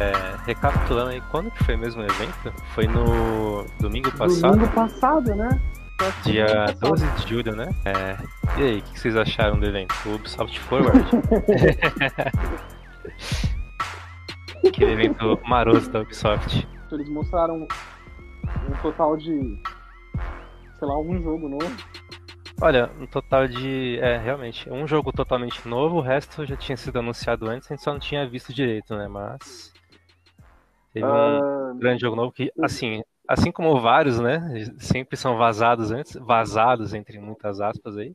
É, recapitulando aí, quando que foi mesmo o evento? Foi no domingo passado? Domingo passado, né? Dia 12 de julho, né? É, e aí, o que vocês acharam do evento? O Ubisoft Forward? Aquele evento maroto da Ubisoft. Eles mostraram um total de, sei lá, um jogo novo. Olha, um total de. É, realmente, um jogo totalmente novo, o resto já tinha sido anunciado antes, a gente só não tinha visto direito, né? Mas. Teve um Uh, grande jogo novo que, assim, assim como vários, né? Sempre são vazados antes, vazados entre muitas aspas aí.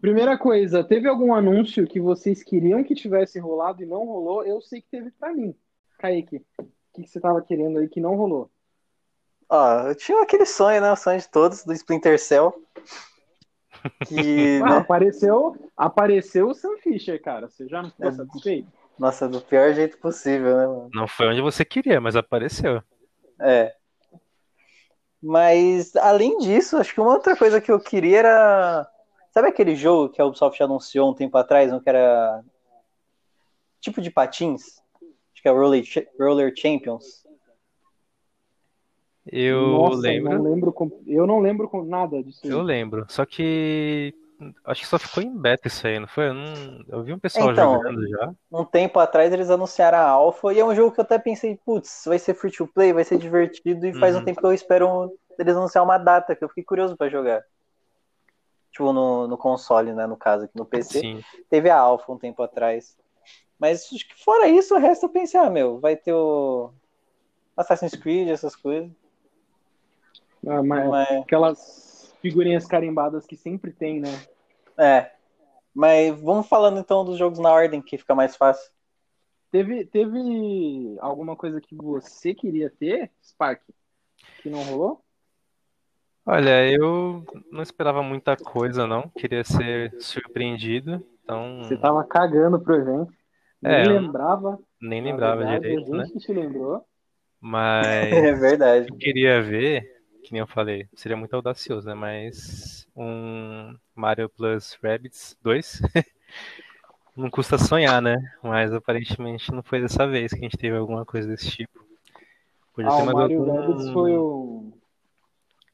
primeira coisa, teve algum anúncio que vocês queriam que tivesse rolado e não rolou? Eu sei que teve pra mim. Kaique, o que, que você tava querendo aí que não rolou? Ó, eu tinha aquele sonho, né? O sonho de todos, do Splinter Cell. Que, Ah, né? apareceu, apareceu o Sam Fisher, cara. Você já não ficou É. satisfeito? Nossa, do pior jeito possível, né, mano? Não foi onde você queria, mas apareceu. É. Mas, além disso, acho que uma outra coisa que eu queria era. Sabe aquele jogo que a Ubisoft anunciou um tempo atrás, um que era. Tipo de patins? Acho que é o Roller, Cha- Roller Champions. Eu Nossa, lembro. Não lembro com- eu não lembro com nada disso. aí. Eu lembro. Só que. Acho que só ficou em beta isso aí, não foi? Eu, não... eu vi um pessoal Então, jogando já. Um tempo atrás eles anunciaram a Alpha, e é um jogo que eu até pensei, putz, vai ser free to play, vai ser divertido, e faz Uhum. um tempo que eu espero eles anunciar uma data, que eu fiquei curioso pra jogar. Tipo, no, no console, né, no caso, aqui no PC. Sim. Teve a Alpha um tempo atrás. Mas acho que fora isso, o resto eu pensei, ah, meu, vai ter o Assassin's Creed, essas coisas. Ah, mas Mas, aquelas figurinhas carimbadas que sempre tem, né? É. Mas vamos falando então dos jogos na ordem, que fica mais fácil. Teve, teve alguma coisa que você queria ter, Spark, que não rolou? Olha, eu não esperava muita coisa, não. Queria ser surpreendido. Então, Você tava cagando pro evento. É, Nem eu lembrava. nem lembrava verdade, direito, né? te lembrou. Mas É verdade. eu queria ver, que nem eu falei, seria muito audacioso, né? Mas um Mario Plus Rabbids 2 não custa sonhar, né? Mas aparentemente não foi dessa vez que a gente teve alguma coisa desse tipo. Podia Ah, o Mario algum- Rabbids foi o.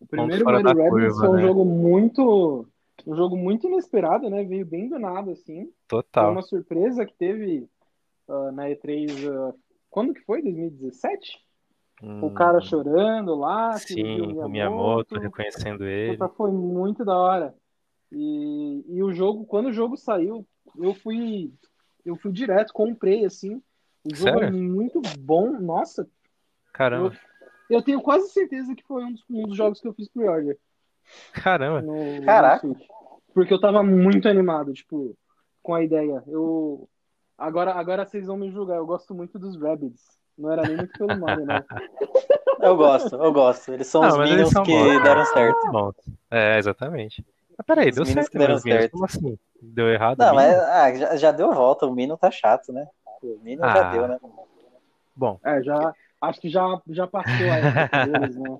O primeiro Mario Rabbids foi um né? jogo muito. Um jogo muito inesperado, né? Veio bem do nada, assim. Foi Total. uma surpresa que teve ah, na E3. ah, quando que foi? 2017? O cara chorando lá, Hum. Sim, o Miyamoto reconhecendo ele. Foi muito da hora. E, e o jogo, quando o jogo saiu, eu fui eu fui direto, comprei assim. O jogo é Sério? muito bom. Nossa, Caramba, eu tenho quase certeza que foi um dos, um dos jogos que eu fiz pre-order caramba. no, Caraca. no. Porque eu tava muito animado, tipo, com a ideia. Eu agora agora vocês vão me julgar. Eu gosto muito dos Rabbids. Não era nem muito pelo Mario, não. Eu gosto, eu gosto. Eles são Não, os Minions são que bons. deram certo. Bom, é, exatamente. Mas peraí, Os deu Minions certo, que deram certo. como assim? Deu errado? Não, mas ah, já, já deu volta. O Minion tá chato, né? O Minion já Ah. deu, né? Bom, É, já acho que já já passou a época deles, né?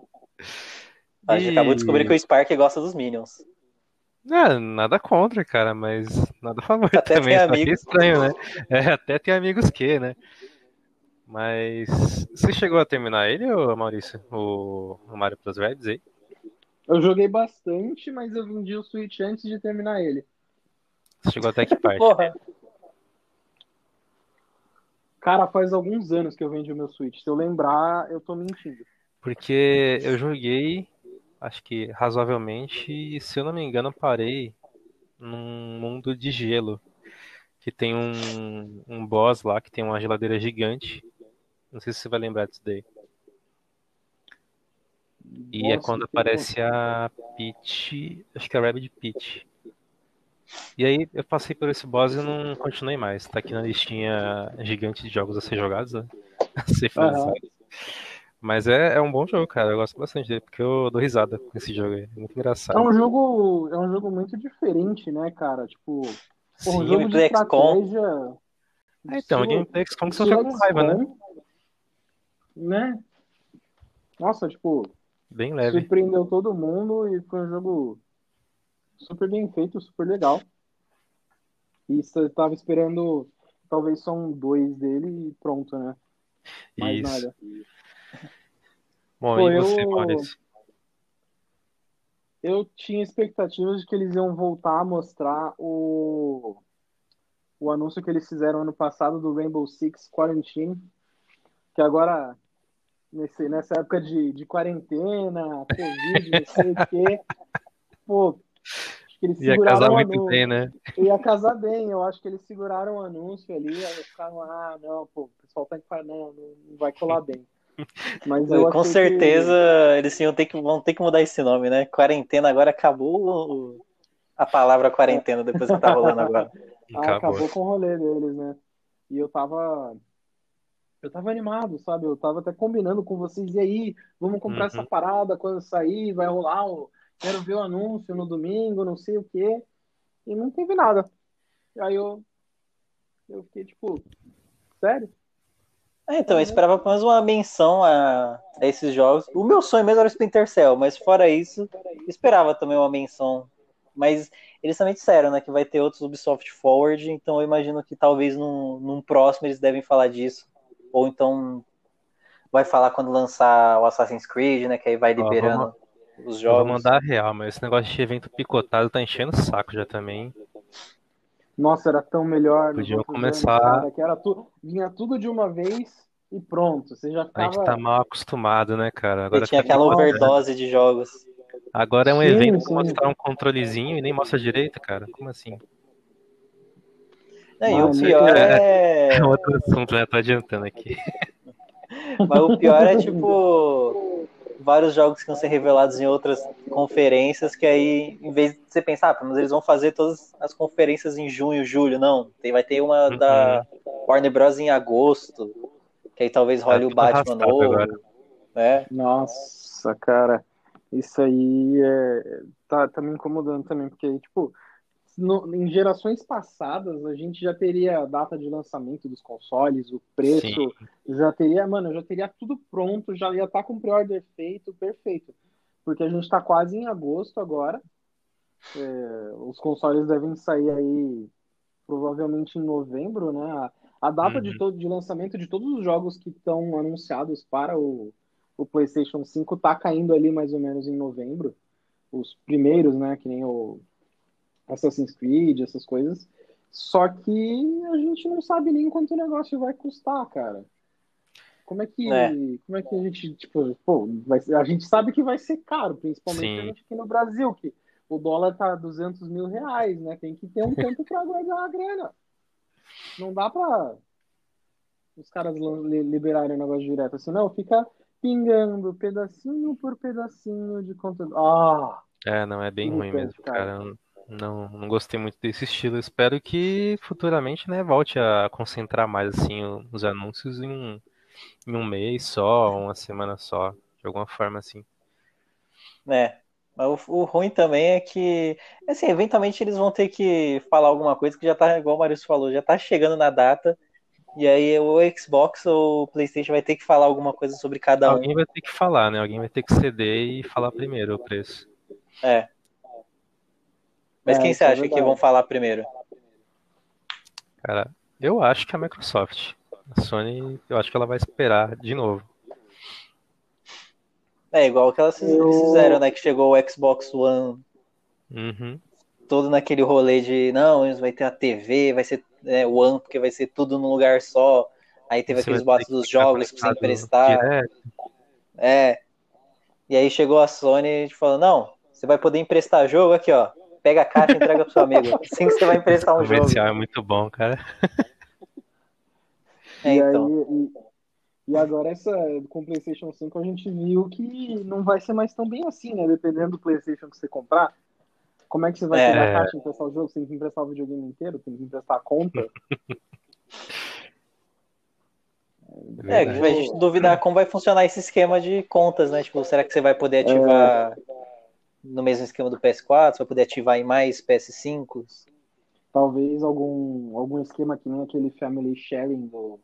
A gente E- acabou de descobrir que o Spark gosta dos Minions. É, nada contra, cara, mas nada a favor Até também, tem só que é amigos. estranho, né? É, até tem amigos que, né? Mas você chegou a terminar ele, ô Maurício? O, o Mario Plus Rabbids aí? Eu joguei bastante, mas eu vendi o Switch antes de terminar ele. Você chegou até que parte? Porra, Cara, faz alguns anos que eu vendi o meu Switch. Se eu lembrar, eu tô mentindo. Porque eu joguei, acho que razoavelmente, e se eu não me engano, parei num mundo de gelo. Que tem um, um boss lá que tem uma geladeira gigante. Não sei se você vai lembrar disso daí. E é Nossa, quando que aparece a Peach, acho que é a Rabbit Peach. E aí eu passei por esse boss e não continuei mais. Tá aqui na listinha gigante de jogos a ser jogados, né? A ser finalizados. Mas é, é um bom jogo, cara. Eu gosto bastante dele, porque eu dou risada com esse jogo aí. É muito É engraçado. um jogo, é um jogo muito diferente, né, cara? Tipo, porra, um Sim. jogo de Gameplay XCOM. estratégia. Ah, então, o gameplay XCOM que você joga com raiva, né? Né? Nossa, tipo, Bem leve. surpreendeu todo mundo e foi um jogo super bem feito, super legal. E você tava esperando talvez só um dois dele e pronto, né? Mais Isso. nada. Bom, Pô, e você, eu- Maurício? Eu tinha expectativas de que eles iam voltar a mostrar o, o anúncio que eles fizeram ano passado do Rainbow Six Quarantine, que agora, nesse, nessa época de, de quarentena, Covid, não sei o quê, pô, acho que eles Ia seguraram casar o muito anúncio. bem, né? Ia casar bem, eu acho que eles seguraram o anúncio ali, aí ficaram, ah, não, pô, o pessoal tá em não, não não vai colar bem. Mas eu Com certeza eles iam ter que, vão ter que mudar esse nome, né? Quarentena agora acabou a palavra quarentena depois que tá rolando agora. que ah, Acabou. acabou com o rolê deles, né? E eu tava. Eu tava animado, sabe? Eu tava até combinando com vocês, e aí, vamos comprar Uhum. essa parada quando sair, vai rolar o. Quero ver o anúncio no domingo, não sei o quê. E não teve nada. Aí eu. Eu fiquei tipo. Sério? É, então, eu esperava pelo menos uma menção a, a esses jogos. O meu sonho mesmo era o Splinter Cell, mas fora isso, esperava também uma menção. Mas eles também disseram, né, que vai ter outros Ubisoft Forward, então eu imagino que talvez num, num próximo eles devem falar disso. Ou então vai falar quando lançar o Assassin's Creed, né, que aí vai liberando os Eu vou jogos. mandar a real, mas esse negócio de evento picotado tá enchendo o saco já também. Nossa, era tão melhor. outros começar- anos, cara, que era tu... Vinha tudo de uma vez e pronto. Você já A gente tá mal acostumado, né, cara? E Agora tinha fica aquela overdose de jogos. Agora é um Sim, evento sim. pra mostrar um controlezinho e nem mostra direito, cara. Como assim? Não, e o pior é. É outro assunto, né? Tô adiantando aqui. Mas o pior é, tipo, vários jogos que vão ser revelados em outras conferências, que aí, em vez de você pensar, ah, mas eles vão fazer todas as conferências em junho, julho, não. Tem, vai ter uma Uhum. da Warner Bros. em agosto, que aí talvez role Tá o Batman novo. agora. né? Nossa, cara, isso aí é... tá, tá me incomodando também, porque, tipo, no- em gerações passadas a gente já teria a data de lançamento dos consoles, o preço, Sim. já teria, mano, já teria tudo pronto, já ia estar com pre-order feito, perfeito. Porque a gente tá quase em agosto agora. É, os consoles devem sair aí provavelmente em novembro, né? A, a data de, Uhum. todo, de lançamento de todos os jogos que estão anunciados para o, o PlayStation 5 tá caindo ali mais ou menos em novembro. Os primeiros, né? Que nem o Assassin's Creed, essas coisas. Só que a gente não sabe nem quanto o negócio vai custar, cara. Como é que, É. como é que a gente, tipo, pô, vai a gente sabe que vai ser caro, principalmente Sim. a gente aqui no Brasil, que o dólar tá 200 mil reais, né? Tem que ter um tempo para guardar a grana. Não dá pra os caras liberarem o negócio direto assim, não, fica pingando pedacinho por pedacinho de conteúdo. Ah, É, não, é bem ruim mesmo, cara. cara. Não, não gostei muito desse estilo. Espero que futuramente, né, volte a concentrar mais, assim, os anúncios em um, em um mês só, uma semana só, de alguma forma, assim. né? Mas o, o ruim também é que, assim, eventualmente eles vão ter que falar alguma coisa que já tá, igual o Marius falou, já tá chegando na data. E aí o Xbox ou o PlayStation vai ter que falar alguma coisa sobre cada um. Alguém vai ter que falar, né? Alguém vai ter que ceder e falar primeiro o preço. É. Mas É, quem você é acha que verdade. vão falar primeiro? Cara, eu acho que é a Microsoft. A Sony, eu acho que ela vai esperar de novo. É igual que elas Eu- fizeram, né? Que chegou o Xbox One Uhum. todo naquele rolê de não, vai ter a TV, vai ser é, One, porque vai ser tudo num lugar só. Aí teve Você aqueles boatos que dos jogos pra você emprestar. direto. É. E aí chegou a Sony e falou, não, você vai poder emprestar jogo aqui, ó. Pega a caixa e entrega pro seu amigo. Assim que você vai emprestar um O jogo. comercial é muito bom, cara. É, e, então. aí, e, e agora essa com o PlayStation 5 a gente viu que não vai ser mais tão bem assim, né? Dependendo do PlayStation que você comprar. Como é que você vai É. pegar a caixa e emprestar o jogo? Você tem que emprestar o videogame inteiro? Tem que emprestar a conta? É, a gente duvidar como vai funcionar esse esquema de contas, né? Tipo, será que você vai poder ativar no mesmo esquema do PS4? Você vai poder ativar em mais PS5? Talvez algum, algum esquema que nem aquele family sharing do,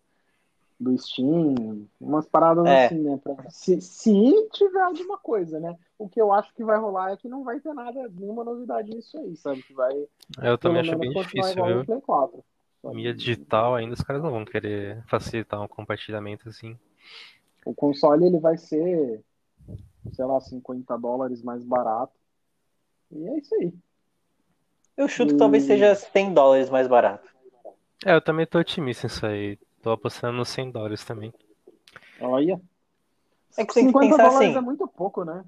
do Steam, umas paradas É. assim, né? Pra- se, se tiver alguma coisa, né? O que eu acho que vai rolar é que não vai ter nada, nenhuma novidade nisso aí, sabe? Que vai Eu pelo também acho bem difícil, viu? Play 4. mídia digital ainda, os caras não vão querer facilitar um compartilhamento assim. O console ele vai ser, sei lá, 50 dólares mais barato. E é isso aí. Eu chuto que talvez seja 100 dólares mais barato. É, eu também tô otimista nisso aí. Tô apostando nos 100 dólares também. Olha. É que tem que 50 pensar dólares assim. é muito pouco, né?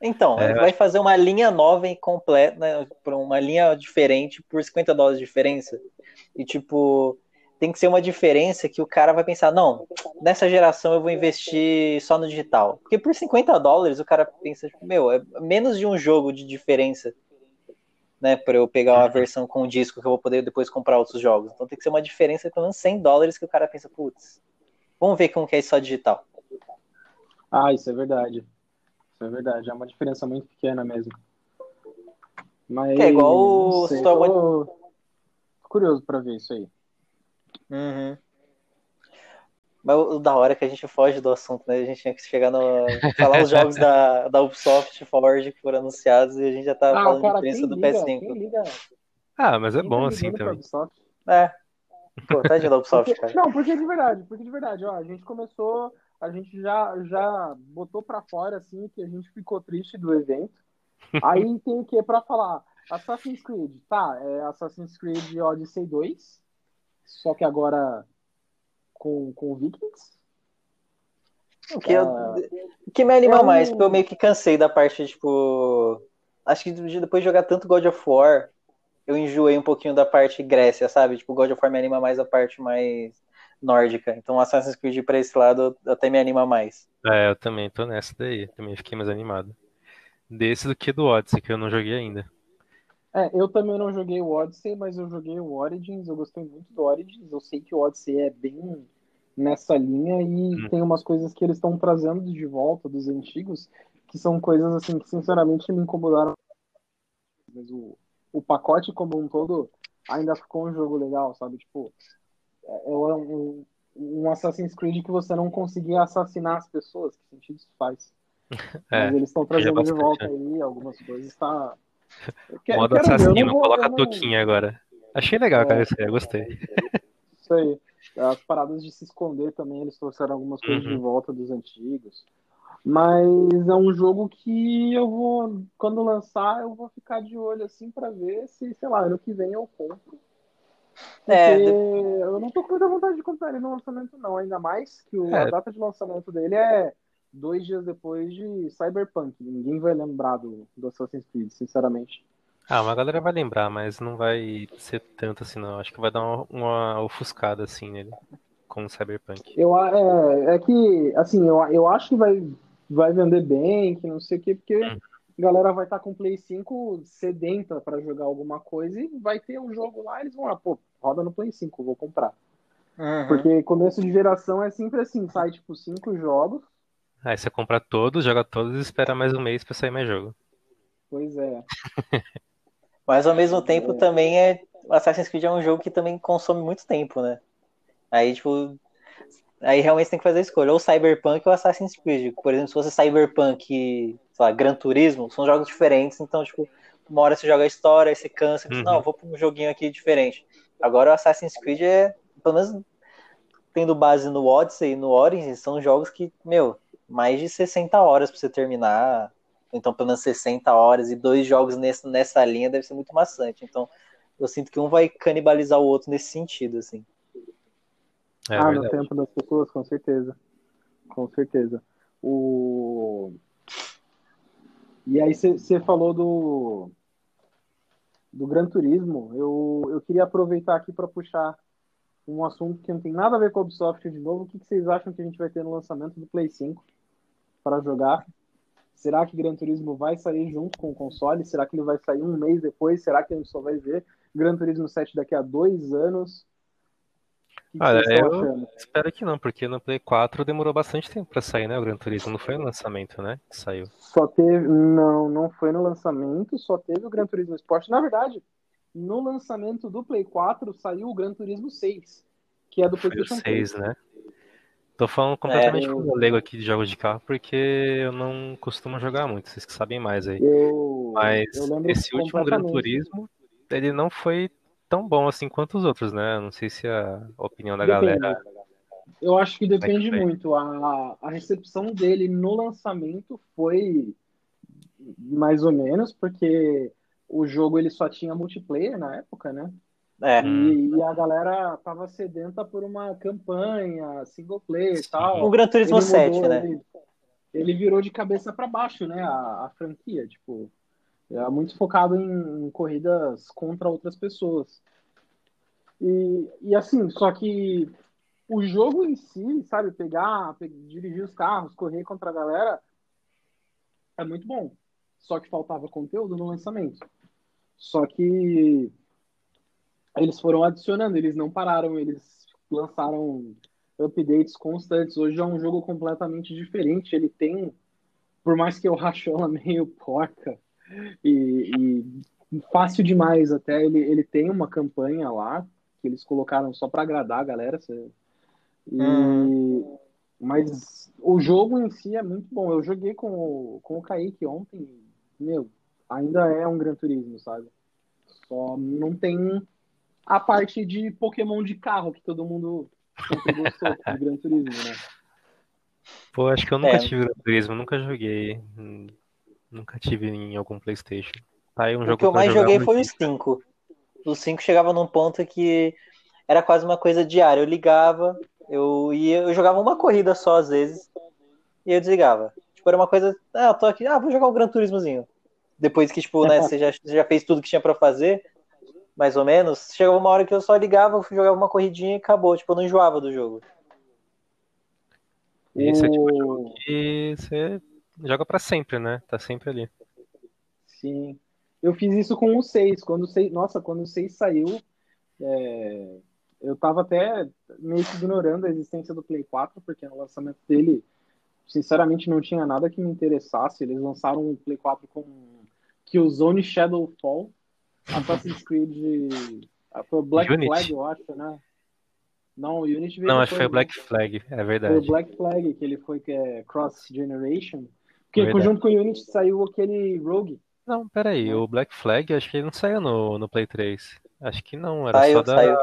Então, É, vai fazer uma linha nova e completa, né, por uma linha diferente por 50 dólares de diferença. E tipo, tem que ser uma diferença que o cara vai pensar, não, nessa geração eu vou investir só no digital. Porque por 50 dólares o cara pensa, tipo, meu, é menos de um jogo de diferença, né, para eu pegar uma versão com disco que eu vou poder depois comprar outros jogos. Então tem que ser uma diferença de pelo menos 100 dólares que o cara pensa, putz, vamos ver como que é isso só digital. Ah, isso é verdade. Isso é verdade. É uma diferença muito pequena mesmo. Mas. Que é igual o Wars- tô... curioso pra ver isso aí. Uhum. Mas o da hora é que a gente foge do assunto, né? A gente tinha que chegar no. falar os jogos da, da Ubisoft Forge que foram anunciados e a gente já tá Ah, falando cara, de quem do liga, PS5. quem liga, Ah, mas é quem bom tá assim também. É. Pô, tadinho da Ubisoft, Porque- cara. não, porque de verdade, porque de verdade, ó, a gente começou, a gente já, já botou pra fora, assim, que a gente ficou triste do evento. Aí tem o que pra falar? Assassin's Creed, tá, é Assassin's Creed Odyssey 2, só que agora com, com Vikings. O que, eu- Ah, o que me anima é um- mais, porque eu meio que cansei da parte, tipo. Acho que de- depois de jogar tanto God of War, eu enjoei um pouquinho da parte Grécia, sabe? Tipo, God of War me anima mais a parte mais nórdica. Então Assassin's Creed pra esse lado até me anima mais. É, eu também tô nessa daí. Também fiquei mais animado. Desse do que do Odyssey, que eu não joguei ainda. É, eu também não joguei o Odyssey, mas eu joguei o Origins, eu gostei muito do Origins, eu sei que o Odyssey é bem nessa linha e Hum. tem umas coisas que eles estão trazendo de volta dos antigos, que são coisas assim que sinceramente me incomodaram. Mas o, o pacote como um todo ainda ficou um jogo legal, sabe? Tipo, é é um, um Assassin's Creed que você não conseguia assassinar as pessoas, que sentido isso faz? É, Mas eles estão já trazendo de volta né? aí algumas coisas, tá... Modo quero não assassino, vou- coloca eu a não- touquinha agora. Achei legal, É. cara, isso aí, eu gostei. Isso aí. As paradas de se esconder também, eles trouxeram algumas coisas de Uhum. volta dos antigos. Mas é um jogo que eu vou, quando lançar, eu vou ficar de olho assim pra ver se, sei lá, ano que vem eu compro. Porque É, de- eu não tô com muita vontade de comprar ele no lançamento, não. Ainda mais que o- a É. data de lançamento dele é dois dias depois de Cyberpunk. Ninguém vai lembrar do, do Assassin's Creed, sinceramente. Ah, uma galera vai lembrar, mas não vai ser tanto assim, não. Acho que vai dar uma, uma ofuscada assim nele, com o Cyberpunk. Eu, a- é, é que, assim, eu, eu acho que vai, vai vender bem, que não sei o quê, porque Hum. a galera vai estar com o Play 5 sedenta pra jogar alguma coisa e vai ter um jogo lá, eles vão lá, pô, roda no Play 5, vou comprar. Uhum. Porque começo de geração é sempre assim, sai tipo cinco jogos, Aí você compra todos, joga todos e espera mais um mês pra sair mais jogo. pois é. Mas ao mesmo tempo também é. Assassin's Creed é um jogo que também consome muito tempo, né? Aí, tipo. Aí realmente você tem que fazer a escolha, ou Cyberpunk ou Assassin's Creed. Por exemplo, se fosse Cyberpunk e, sei lá, Gran Turismo, são jogos diferentes, então, tipo, uma hora você joga a história, aí você cansa, diz, Uhum. não, vou pra um joguinho aqui diferente. Agora o Assassin's Creed é, pelo menos tendo base no Odyssey e no Origins, são jogos que, meu, mais de 60 horas pra você terminar, então pelo menos 60 horas, e dois jogos nessa, nessa linha deve ser muito maçante. Então, eu sinto que um vai canibalizar o outro nesse sentido, assim. É ah, no verdade. tempo das pessoas, com certeza. Com certeza. O... E aí você falou do do Gran Turismo. Eu, eu queria aproveitar aqui para puxar um assunto que não tem nada a ver com a Ubisoft de novo. O que que vocês acham que a gente vai ter no lançamento do Play 5 para jogar? Será que Gran Turismo vai sair junto com o console? Será que ele vai sair um mês depois? Será que a gente só vai ver Gran Turismo 7 daqui a dois anos? Que Olha, eu- achando? Espero que não, porque no Play 4 demorou bastante tempo pra sair, né? O Gran Turismo não foi no lançamento, né? Que saiu. Só teve. Não, não foi no lançamento, só teve o Gran Turismo Sport. Na verdade, no lançamento do Play 4 saiu o Gran Turismo 6, que é do Foi o PlayStation 3. 6, né? Tô falando completamente É. como leigo aqui de jogos de carro, porque eu não costumo jogar muito, vocês que sabem mais aí. Eu, Mas eu esse último Gran. Turismo, ele não foi tão bom assim quanto os outros, né? Não sei se a opinião da Depende. galera. Eu acho que depende foi? muito. A, a recepção dele no lançamento foi mais ou menos, porque o jogo ele só tinha multiplayer na época, né? É. E, e a galera tava sedenta por uma campanha, single player e tal. O Gran Turismo Ele 7, mudou, né? Ele, ele virou de cabeça para baixo, né? A, a franquia, tipo, é muito focado em, em corridas contra outras pessoas. E, e assim, só que o jogo em si, sabe, pegar, pe- dirigir os carros, correr contra a galera, é muito bom. Só que faltava conteúdo no lançamento. Só que eles foram adicionando, eles não pararam, eles lançaram updates constantes. Hoje é um jogo completamente diferente. Ele tem, por mais que eu ache ela meio porca e, e fácil demais até, ele, ele tem uma campanha lá que eles colocaram só para agradar a galera. E, Uhum. Mas o jogo em si é muito bom. Eu joguei com o, com o Kaique ontem, meu, ainda é um Gran Turismo, sabe? Só não tem a parte de Pokémon de carro que todo mundo gostou de Gran Turismo, né? Pô, acho que eu nunca É. tive Gran Turismo, nunca joguei. Nunca tive em algum PlayStation. Tá aí um O jogo que eu mais joguei foi o 5. O 5 chegava num ponto que era quase uma coisa diária. Eu ligava, eu ia, eu jogava uma corrida só às vezes e eu desligava. Tipo, era uma coisa, ah, eu tô aqui, ah, vou jogar um Gran Turismozinho. Depois que, tipo, né, você já, você já fez tudo que tinha pra fazer, mais ou menos, chegava uma hora que eu só ligava, jogava uma corridinha e acabou. Tipo, eu não enjoava do jogo. Esse é tipo de O- jogo que você joga pra sempre, né? Tá sempre ali. Sim. Eu fiz isso com o 6. Quando o 6, nossa, quando o 6 saiu, é, eu tava até meio que ignorando a existência do Play 4, porque no lançamento dele, sinceramente, não tinha nada que me interessasse. Eles lançaram um Play 4 com Killzone Shadowfall, Assassin's Creed. ah, Foi o Black Unity. Flag, eu acho, né? Não, o Unity veio Não, acho que foi o depois, Black Flag, é Foi o verdade. Black Flag, que ele foi que é Cross Generation. Porque Verdade. junto com o Unity saiu aquele Rogue. Não, peraí, o Black Flag acho que ele não saiu no, no Play 3. Acho que não, era Saiu, só da. saiu.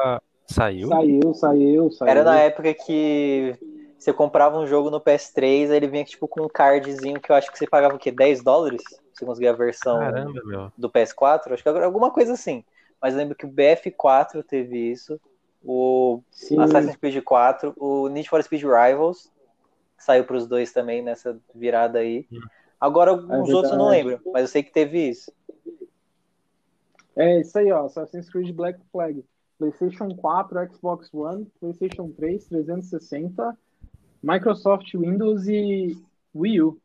Saiu? Saiu, saiu, saiu. Era na época que você comprava um jogo no PS3, aí ele vinha tipo com um cardzinho que eu acho que você pagava o quê? 10 dólares? Você conseguia a versão Caramba, do PS4? Acho que alguma coisa assim. Mas eu lembro que o BF4 teve isso, o Sim. Assassin's Creed 4, o Need for Speed Rivals, saiu pros dois também nessa virada aí. Hum. Agora, alguns É outros eu não lembro, mas eu sei que teve isso. É isso aí, ó. Assassin's Creed Black Flag. PlayStation 4, Xbox One, PlayStation 3, 360, Microsoft Windows e Wii U.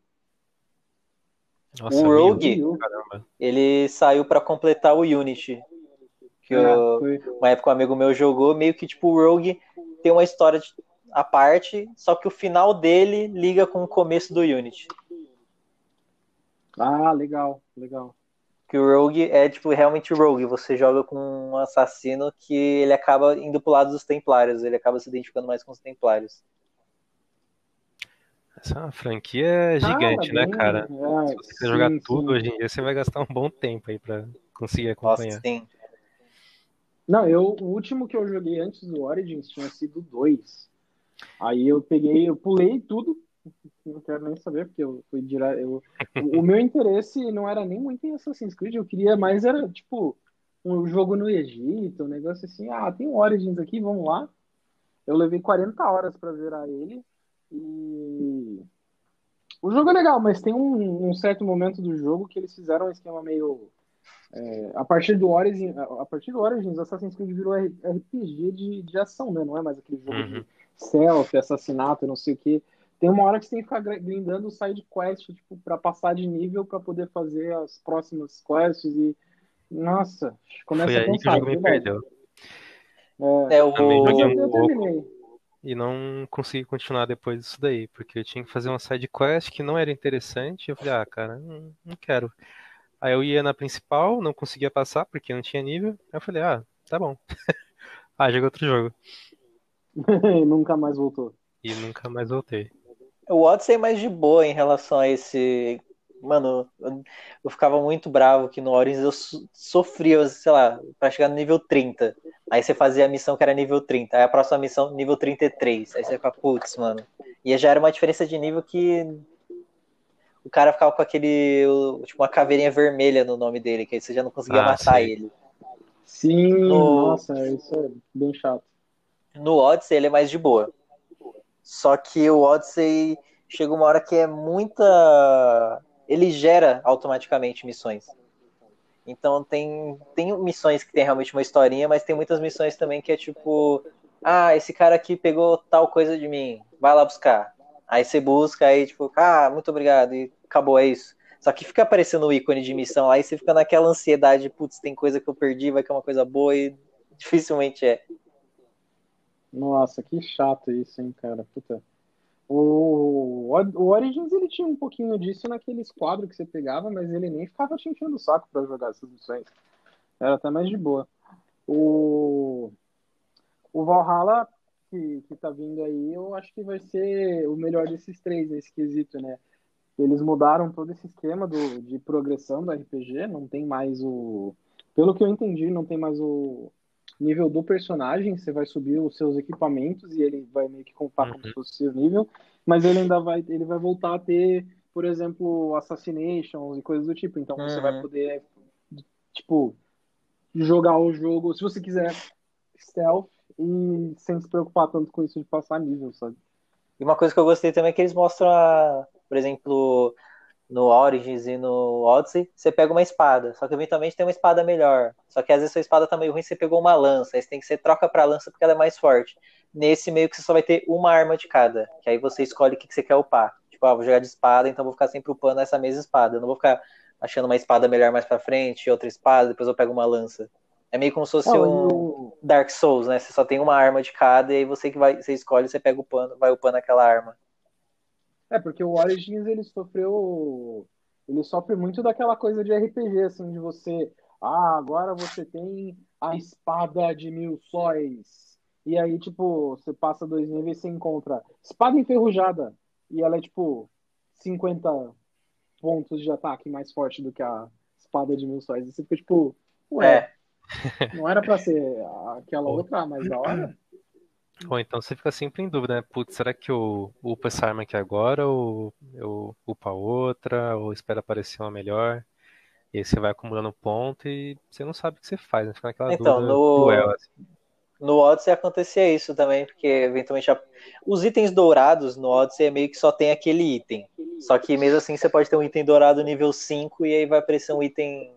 Nossa, o Rogue, Wii U. Caramba. ele saiu pra completar o Unity. Que É, eu- uma época um amigo meu jogou, meio que tipo o Rogue tem uma história de- à parte, só que o final dele liga com o começo do Unity. Ah, legal, legal. Que o Rogue é tipo realmente o Rogue, você joga com um assassino que ele acaba indo pro lado dos Templários, ele acaba se identificando mais com os Templários. Essa é uma franquia gigante, né, cara? é, Se você quiser jogar sim, tudo sim. hoje em dia, você vai gastar um bom tempo aí pra conseguir Nossa, acompanhar. sim. Não, eu, o último que eu joguei antes do Origins tinha sido dois. Aí eu peguei, eu pulei tudo. Não quero nem saber, porque eu fui direto. Eu, o, meu interesse não era nem muito em Assassin's Creed, eu queria mais era, tipo, um jogo no Egito, um negócio assim. Ah, tem um Origins aqui, vamos lá. Eu levei 40 horas pra zerar ele. E. O jogo é legal, mas tem um, um certo momento do jogo que eles fizeram um esquema meio. é, a partir do Origins, a partir do Origins, Assassin's Creed virou RPG de, de ação, né? Não é mais aquele jogo Uhum. de selfie, assassinato, não sei o quê. Tem uma hora que você tem que ficar grindando o side quest, tipo, pra passar de nível pra poder fazer as próximas quests e. Nossa, começa Foi a aí que o cansar, jogo me verdade. perdeu. É, o... Também Mas joguei eu, eu terminei. E não consegui continuar depois disso daí, porque eu tinha que fazer uma side quest que não era interessante. Eu falei, ah, cara, não, não quero. Aí eu ia na principal, não conseguia passar porque não tinha nível. Aí eu falei, ah, tá bom. ah, joguei outro jogo. E nunca mais voltou. E nunca mais voltei. o Odyssey é mais de boa em relação a esse Mano, eu, eu ficava muito bravo que no Origins eu so- sofria, sei lá, pra chegar no nível 30. Aí você fazia a missão que era nível 30. Aí a próxima missão, nível 33. Aí você fica, putz, mano. E já era uma diferença de nível que o cara ficava com aquele, tipo, uma caveirinha vermelha no nome dele, que aí você já não conseguia Ah, matar sim. ele. Sim, No- nossa, isso é bem chato. No Odyssey ele é mais de boa. Só que o Odyssey chega uma hora que é muita. Ele gera automaticamente missões. Então tem, tem missões que tem realmente uma historinha, mas tem muitas missões também que é tipo. Ah, esse cara aqui pegou tal coisa de mim, vai lá buscar. Aí você busca, aí tipo, ah, muito obrigado, e acabou, é isso. Só que fica aparecendo o ícone de missão lá e você fica naquela ansiedade, putz, tem coisa que eu perdi, vai que é uma coisa boa e dificilmente é. Nossa, que chato isso, hein, cara. Puta. O, o Origins ele tinha um pouquinho disso naqueles quadros que você pegava, mas ele nem ficava te enchendo o saco pra jogar essas missões. Era até mais de boa. O, o Valhalla, que, que tá vindo aí, eu acho que vai ser o melhor desses três nesse quesito, né? Eles mudaram todo esse esquema do, de progressão do RPG, não tem mais o. Pelo que eu entendi, não tem mais o nível do personagem, você vai subir os seus equipamentos e ele vai meio que contar como Uhum. se fosse o seu nível, mas ele ainda vai, ele vai voltar a ter, por exemplo, assassinations e coisas do tipo, então você Uhum. vai poder, tipo, jogar o jogo, se você quiser, stealth e sem se preocupar tanto com isso de passar nível, sabe? E uma coisa que eu gostei também é que eles mostram, a, por exemplo, no Origins e no Odyssey, você pega uma espada, só que eventualmente tem uma espada melhor. Só que às vezes sua espada tá meio ruim, você pegou uma lança, aí você tem que ser troca pra lança porque ela é mais forte. Nesse meio que você só vai ter uma arma de cada, que aí você escolhe o que que você quer upar. Tipo, ah, vou jogar de espada, então vou ficar sempre upando essa mesma espada. Eu não vou ficar achando uma espada melhor mais pra frente, outra espada, depois eu pego uma lança. É meio como se fosse Não, e um Dark Souls, né? Você só tem uma arma de cada e aí você que vai, você escolhe, você pega o pano, vai upando aquela arma. É, porque o Origins ele sofreu. Ele sofre muito daquela coisa de RPG, assim, de você. Ah, agora você tem a espada de mil sóis. E aí, tipo, você passa dois níveis e você encontra espada enferrujada. E ela é, tipo, 50 pontos de ataque mais forte do que a espada de mil sóis. E você fica, tipo, ué, É, não era pra ser aquela outra mais da hora? Ou então você fica sempre em dúvida, né? Putz, será que eu upo essa arma aqui agora ou eu upo a outra ou espero aparecer uma melhor? E aí você vai acumulando ponto e você não sabe o que você faz, né? Fica naquela Então, dúvida no- cruel, assim. no Odyssey acontecia isso também, porque eventualmente a- os itens dourados no Odyssey é meio que só tem aquele item. Só que mesmo assim você pode ter um item dourado nível 5 e aí vai aparecer um item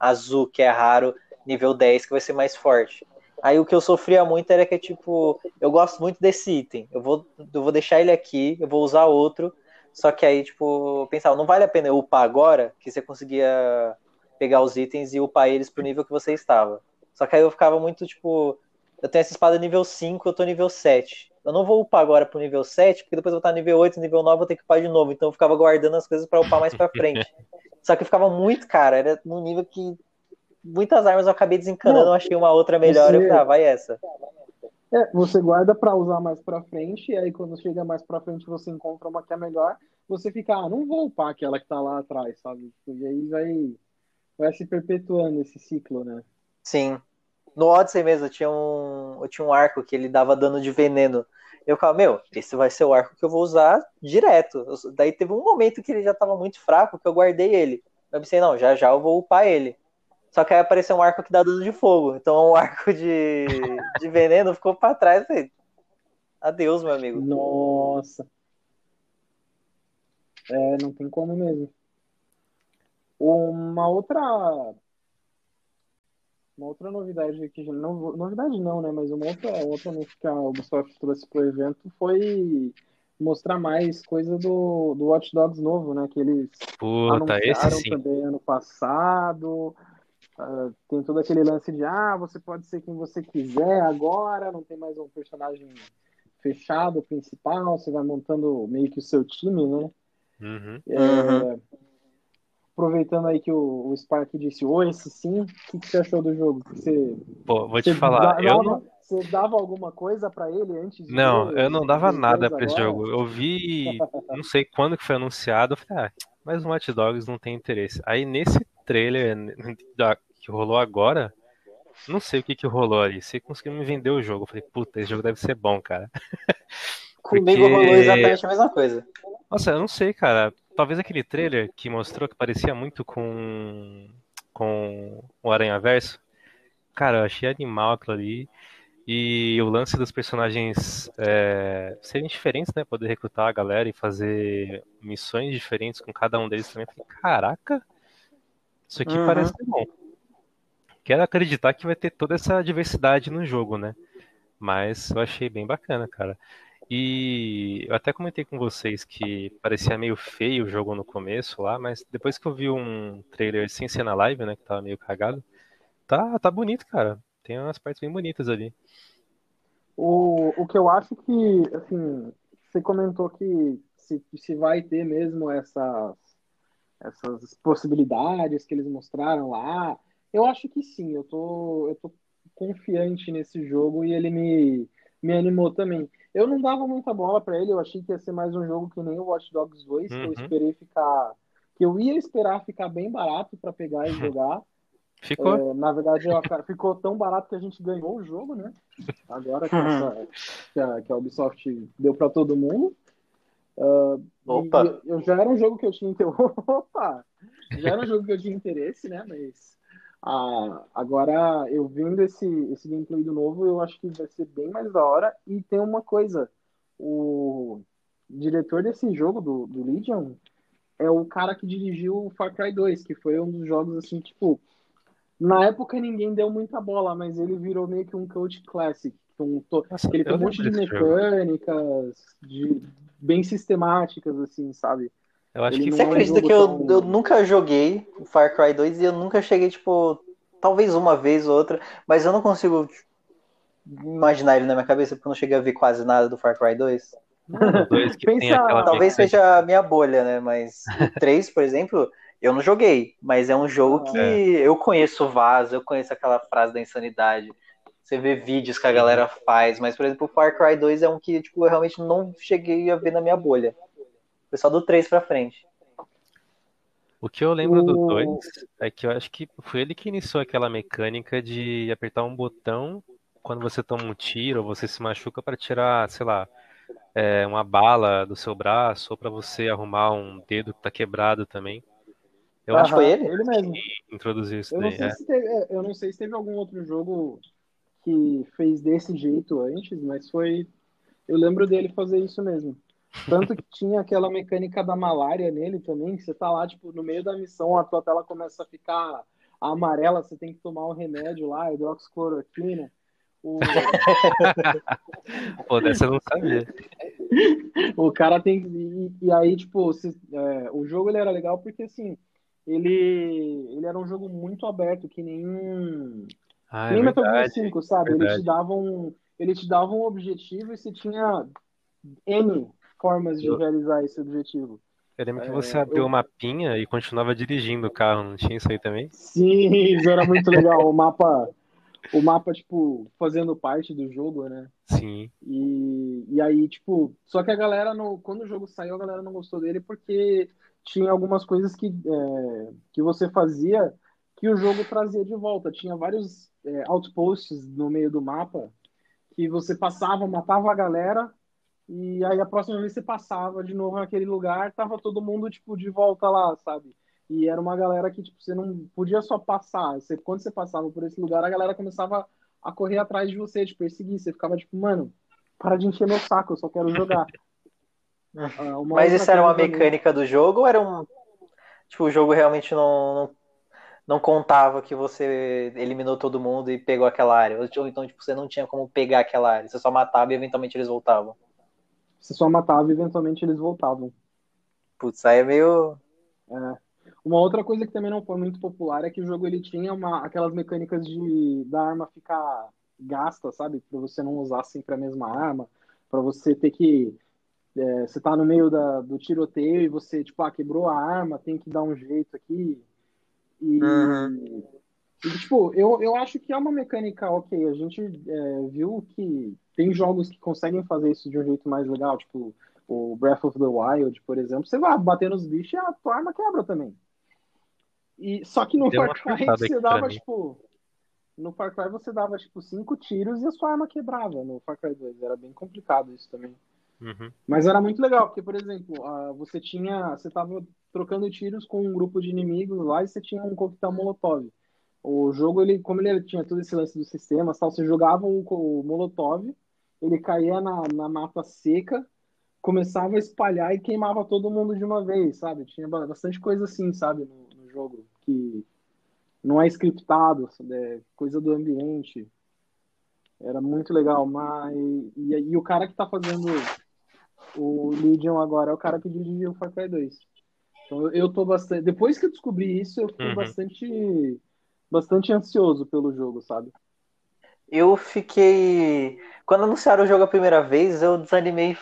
azul, que é raro, nível 10, que vai ser mais forte. Aí o que eu sofria muito era que, tipo, eu gosto muito desse item. Eu vou, eu vou deixar ele aqui, eu vou usar outro. Só que aí, tipo, eu pensava, não vale a pena eu upar agora, que você conseguia pegar os itens e upar eles pro nível que você estava. Só que aí eu ficava muito, tipo, eu tenho essa espada nível 5, eu tô nível 7. Eu não vou upar agora pro nível 7, porque depois eu vou estar nível 8, nível 9, eu vou ter que upar de novo. Então eu ficava guardando as coisas pra upar mais pra frente. Só que eu ficava muito caro, era num nível que muitas armas eu acabei desencanando, Não, achei uma outra melhor, você- eu falei, ah, vai essa. É, você guarda pra usar mais pra frente, e aí quando chega mais pra frente você encontra uma que é melhor, você fica, ah, não vou upar aquela que tá lá atrás, sabe? E aí vai, vai se perpetuando esse ciclo, né? Sim. No Odyssey mesmo, eu tinha um, eu tinha um arco que ele dava dano de veneno. Eu ficava, meu, esse vai ser o arco que eu vou usar direto. Eu- daí teve um momento que ele já tava muito fraco, que eu guardei ele. Eu pensei, não, já já eu vou upar ele. Só que aí apareceu um arco que dá dano de fogo. Então o arco de, de veneno ficou pra trás. eu falei, Adeus, meu amigo. Nossa. É, não tem como mesmo. Uma outra uma outra novidade que não novidade não, né, mas uma outra outra que a Ubisoft trouxe pro evento foi mostrar mais coisa do, do Watch Dogs novo, né, que eles Puta, esse anunciaram sim. também ano passado. Ah, tem todo aquele lance de ah, você pode ser quem você quiser agora, não tem mais um personagem fechado, principal, você vai montando meio que o seu time, né? Uhum. É, Uhum. Aproveitando aí que o, o Spark disse oi, esse sim, o que, que você achou do jogo? Você, Pô, vou te você falar, dava, eu não. você dava alguma coisa pra ele antes de Não, ver eu não dava nada pra esse jogo. Eu vi, não sei quando que foi anunciado, eu falei, ah, mas no Watch Dogs não tem interesse. Aí nesse trailer que rolou agora, não sei o que que rolou ali. Você conseguiu me vender o jogo. Eu falei, puta, esse jogo deve ser bom, cara. Comigo Porque... rolou exatamente a mesma coisa. Nossa, eu não sei, cara. Talvez aquele trailer que mostrou que parecia muito com, com o Aranha Verso. Cara, eu achei animal aquilo ali. E o lance dos personagens é, serem diferentes, né? Poder recrutar a galera e fazer missões diferentes com cada um deles também. falei, caraca, isso aqui uhum. parece bom. Quero acreditar que vai ter toda essa diversidade no jogo, né? Mas eu achei bem bacana, cara. E eu até comentei com vocês que parecia meio feio o jogo no começo lá, mas depois que eu vi um trailer sem ser na live, né, que tava meio cagado, tá, tá bonito, cara. Tem umas partes bem bonitas ali. O, o que eu acho que, assim, você comentou que se, se vai ter mesmo essas, essas possibilidades que eles mostraram lá, eu acho que sim, eu tô, eu tô confiante nesse jogo e ele me, me animou também. Eu não dava muita bola para ele, eu achei que ia ser mais um jogo que nem o Watch Dogs 2, uhum. que eu uhum. esperei ficar. que eu ia esperar ficar bem barato para pegar e jogar. Ficou? É, na verdade, ficou tão barato que a gente ganhou o jogo, né? Agora que, uhum. essa, que, a, que a Ubisoft deu para todo mundo. Uh, Opa! Eu, já era um jogo que eu tinha interesse. Opa! Já era um jogo que eu tinha interesse, né? Mas ah, agora, eu vendo esse, esse gameplay do novo, eu acho que vai ser bem mais da hora. E tem uma coisa: o diretor desse jogo, do, do Legion, é o cara que dirigiu o Far Cry 2, que foi um dos jogos assim, tipo. Na época ninguém deu muita bola, mas ele virou meio que um coach classic. Um, Nossa, ele tem um monte de mecânicas de, bem sistemáticas, assim, sabe? Eu acho que Você acredita que eu, tão... eu nunca joguei o Far Cry 2 e eu nunca cheguei, tipo, talvez uma vez ou outra, mas eu não consigo imaginar ele na minha cabeça porque eu não cheguei a ver quase nada do Far Cry 2. Pensa... Talvez seja a minha bolha, né? Mas o 3, por exemplo, eu não joguei, mas é um jogo que é. eu conheço o vaso, eu conheço aquela frase da insanidade. Você vê vídeos que a galera faz, mas, por exemplo, o Far Cry 2 é um que tipo, eu realmente não cheguei a ver na minha bolha. Foi só do 3 pra frente. O que eu lembro do 2 é que eu acho que foi ele que iniciou aquela mecânica de apertar um botão quando você toma um tiro ou você se machuca para tirar, sei lá, é, uma bala do seu braço ou para você arrumar um dedo que tá quebrado também. Eu acho que foi ele? Ele mesmo. Introduziu isso eu daí. Não é. teve, é, eu não sei se teve algum outro jogo que fez desse jeito antes, mas foi. Eu lembro dele fazer isso mesmo. Tanto que tinha aquela mecânica da malária nele também, que você tá lá, tipo, no meio da missão, a tua tela começa a ficar amarela, você tem que tomar um remédio lá, hidroxicloroquina. O... Pô, dessa eu não sabia. o cara tem e, e aí, tipo, se, é, o jogo ele era legal porque, assim, ele, ele era um jogo muito aberto, que nem, ah, é nem Metal Gear 5, sabe? Ele te, dava um, ele te dava um objetivo e você tinha N formas de eu... realizar esse objetivo. Eu lembro que você é, abriu eu... uma mapinha e continuava dirigindo o carro, não tinha isso aí também? Sim, isso era muito legal. O mapa, o mapa, tipo, fazendo parte do jogo, né? Sim. E, e aí, tipo, só que a galera, no, quando o jogo saiu, a galera não gostou dele porque tinha algumas coisas que, é, que você fazia que o jogo trazia de volta. Tinha vários é, outposts no meio do mapa que você passava, matava a galera, e aí a próxima vez você passava de novo naquele lugar, tava todo mundo, tipo, de volta lá, sabe? E era uma galera que, tipo, você não podia só passar. Você, quando você passava por esse lugar, a galera começava a correr atrás de você, te perseguir. Você ficava tipo, mano, para de encher meu saco, eu só quero jogar. Uh, Mas isso era uma mecânica também. do jogo ou era um. Tipo, o jogo realmente não, não, não, contava que você eliminou todo mundo e pegou aquela área? Ou então, tipo, você não tinha como pegar aquela área, você só matava e eventualmente eles voltavam? Você só matava e eventualmente eles voltavam. Putz, aí é meio. É. Uma outra coisa que também não foi muito popular é que o jogo ele tinha uma, aquelas mecânicas de da arma ficar gasta, sabe? Pra você não usar sempre a mesma arma, para você ter que é, você tá no meio da, do tiroteio e você, tipo, ah, quebrou a arma, tem que dar um jeito aqui. E, uhum. e tipo, eu, eu acho que é uma mecânica ok. A gente é, viu que tem jogos que conseguem fazer isso de um jeito mais legal, tipo o Breath of the Wild, por exemplo, você vai bater nos bichos e a tua arma quebra também. E, só que no Far Cry você dava, tipo. No Far Cry você dava, tipo, cinco tiros e a sua arma quebrava no Far Cry 2. Era bem complicado isso também. Uhum. Mas era muito legal, porque, por exemplo, ah, você tinha. Você tava trocando tiros com um grupo de inimigos lá e você tinha um coquetel molotov. O jogo, ele, como ele tinha todo esse lance dos sistemas, tal, você jogava o, o molotov, ele caía na, na mata seca, começava a espalhar e queimava todo mundo de uma vez, sabe? Tinha ba- bastante coisa assim, sabe, no, no jogo, que não é scriptado, é coisa do ambiente. Era muito legal, mas. E, e o cara que tá fazendo o Legion agora é o cara que dirigiu o Far Cry 2. Então eu, eu tô bastante. Depois que eu descobri isso, eu fiquei Uhum. bastante. Bastante ansioso pelo jogo, sabe? Eu fiquei. Quando anunciaram o jogo a primeira vez, eu desanimei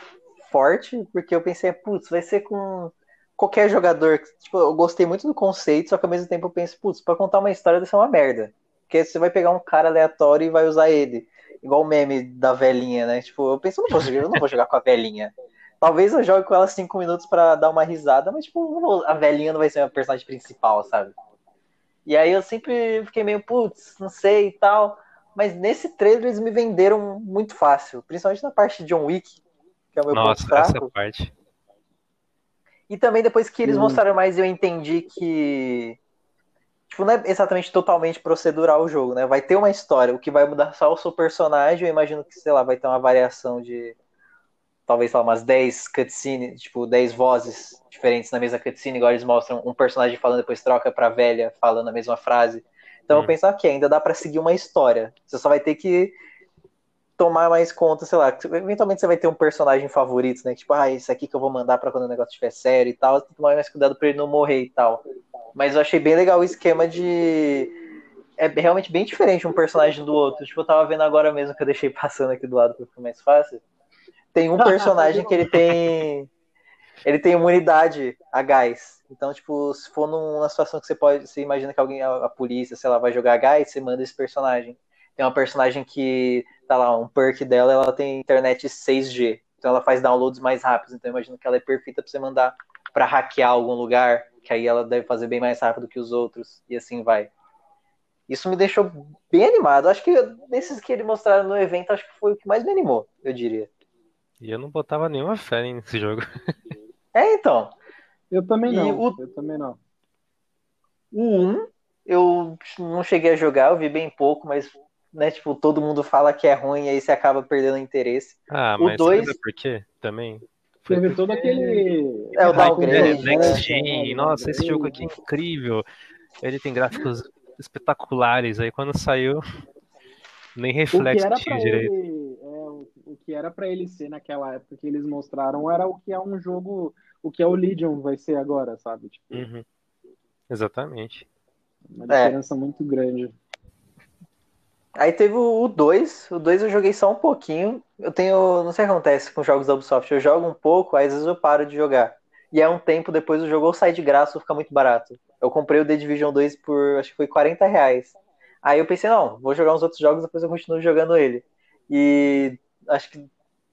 forte, porque eu pensei, putz, vai ser com qualquer jogador. Tipo, eu gostei muito do conceito, só que ao mesmo tempo eu penso, putz, pra contar uma história deve ser uma merda. Porque você vai pegar um cara aleatório e vai usar ele. Igual o meme da velhinha, né? Tipo, eu penso, não vou, eu não vou jogar com a velhinha. Talvez eu jogue com ela cinco minutos pra dar uma risada, mas, tipo, a velhinha não vai ser a personagem principal, sabe? E aí eu sempre fiquei meio, putz, não sei e tal. Mas nesse trailer eles me venderam muito fácil, principalmente na parte de John Wick, que é o meu ponto Nossa, fraco. essa parte. E também depois que eles Sim. mostraram mais, eu entendi que. Tipo, não é exatamente totalmente procedural o jogo, né? Vai ter uma história. O que vai mudar só é o seu personagem. Eu imagino que, sei lá, vai ter uma variação de. Talvez, lá, umas 10 cutscenes, tipo, 10 vozes diferentes na mesma cutscene. Igual eles mostram um personagem falando, depois troca pra velha falando a mesma frase. Então Hum. eu penso, ok, ainda dá pra seguir uma história. Você só vai ter que tomar mais conta, sei lá, eventualmente você vai ter um personagem favorito, né? Tipo, ah, esse aqui que eu vou mandar pra quando o negócio estiver sério e tal, tem que tomar mais cuidado pra ele não morrer e tal. Mas eu achei bem legal o esquema de. É realmente bem diferente um personagem do outro. Tipo, eu tava vendo agora mesmo que eu deixei passando aqui do lado pra ficar mais fácil. Tem um personagem que ele tem. Ele tem imunidade a gás. Então, tipo, se for numa situação que você pode. Você imagina que alguém, a, a polícia, sei lá, vai jogar gás, você manda esse personagem. Tem uma personagem que, tá lá, um perk dela, ela tem internet 6G. Então ela faz downloads mais rápidos. Então eu imagino que ela é perfeita pra você mandar pra hackear algum lugar, que aí ela deve fazer bem mais rápido que os outros, e assim vai. Isso me deixou bem animado. Acho que desses que eles mostraram no evento, acho que foi o que mais me animou, eu diria. E eu não botava nenhuma fé nesse jogo. É, então. Eu também E não. o- Eu também não. O 1, eu não cheguei a jogar, eu vi bem pouco, mas, né, tipo, todo mundo fala que é ruim e aí você acaba perdendo interesse. Ah, O mas dois- por quê? Também. Foi Teve todo aquele. É, o downgrade, do né? Next né, Gen, nossa, esse jogo aqui é incrível. Ele tem gráficos espetaculares. Aí quando saiu, nem O que reflexo era tinha pra direito. ele, o, que era para ele ser naquela época que eles mostraram era o que é um jogo, o que é o Legion vai ser agora, sabe? Tipo, Uhum. Exatamente. uma É. diferença muito grande. Aí teve o 2, o 2 eu joguei só um pouquinho. Eu tenho, não sei o que acontece com jogos da Ubisoft, eu jogo um pouco, aí às vezes eu paro de jogar. E é um tempo depois o jogo ou sai de graça ou fica muito barato. Eu comprei o The Division 2 por, acho que foi 40 reais. Aí eu pensei, não, vou jogar uns outros jogos, depois eu continuo jogando ele. E acho que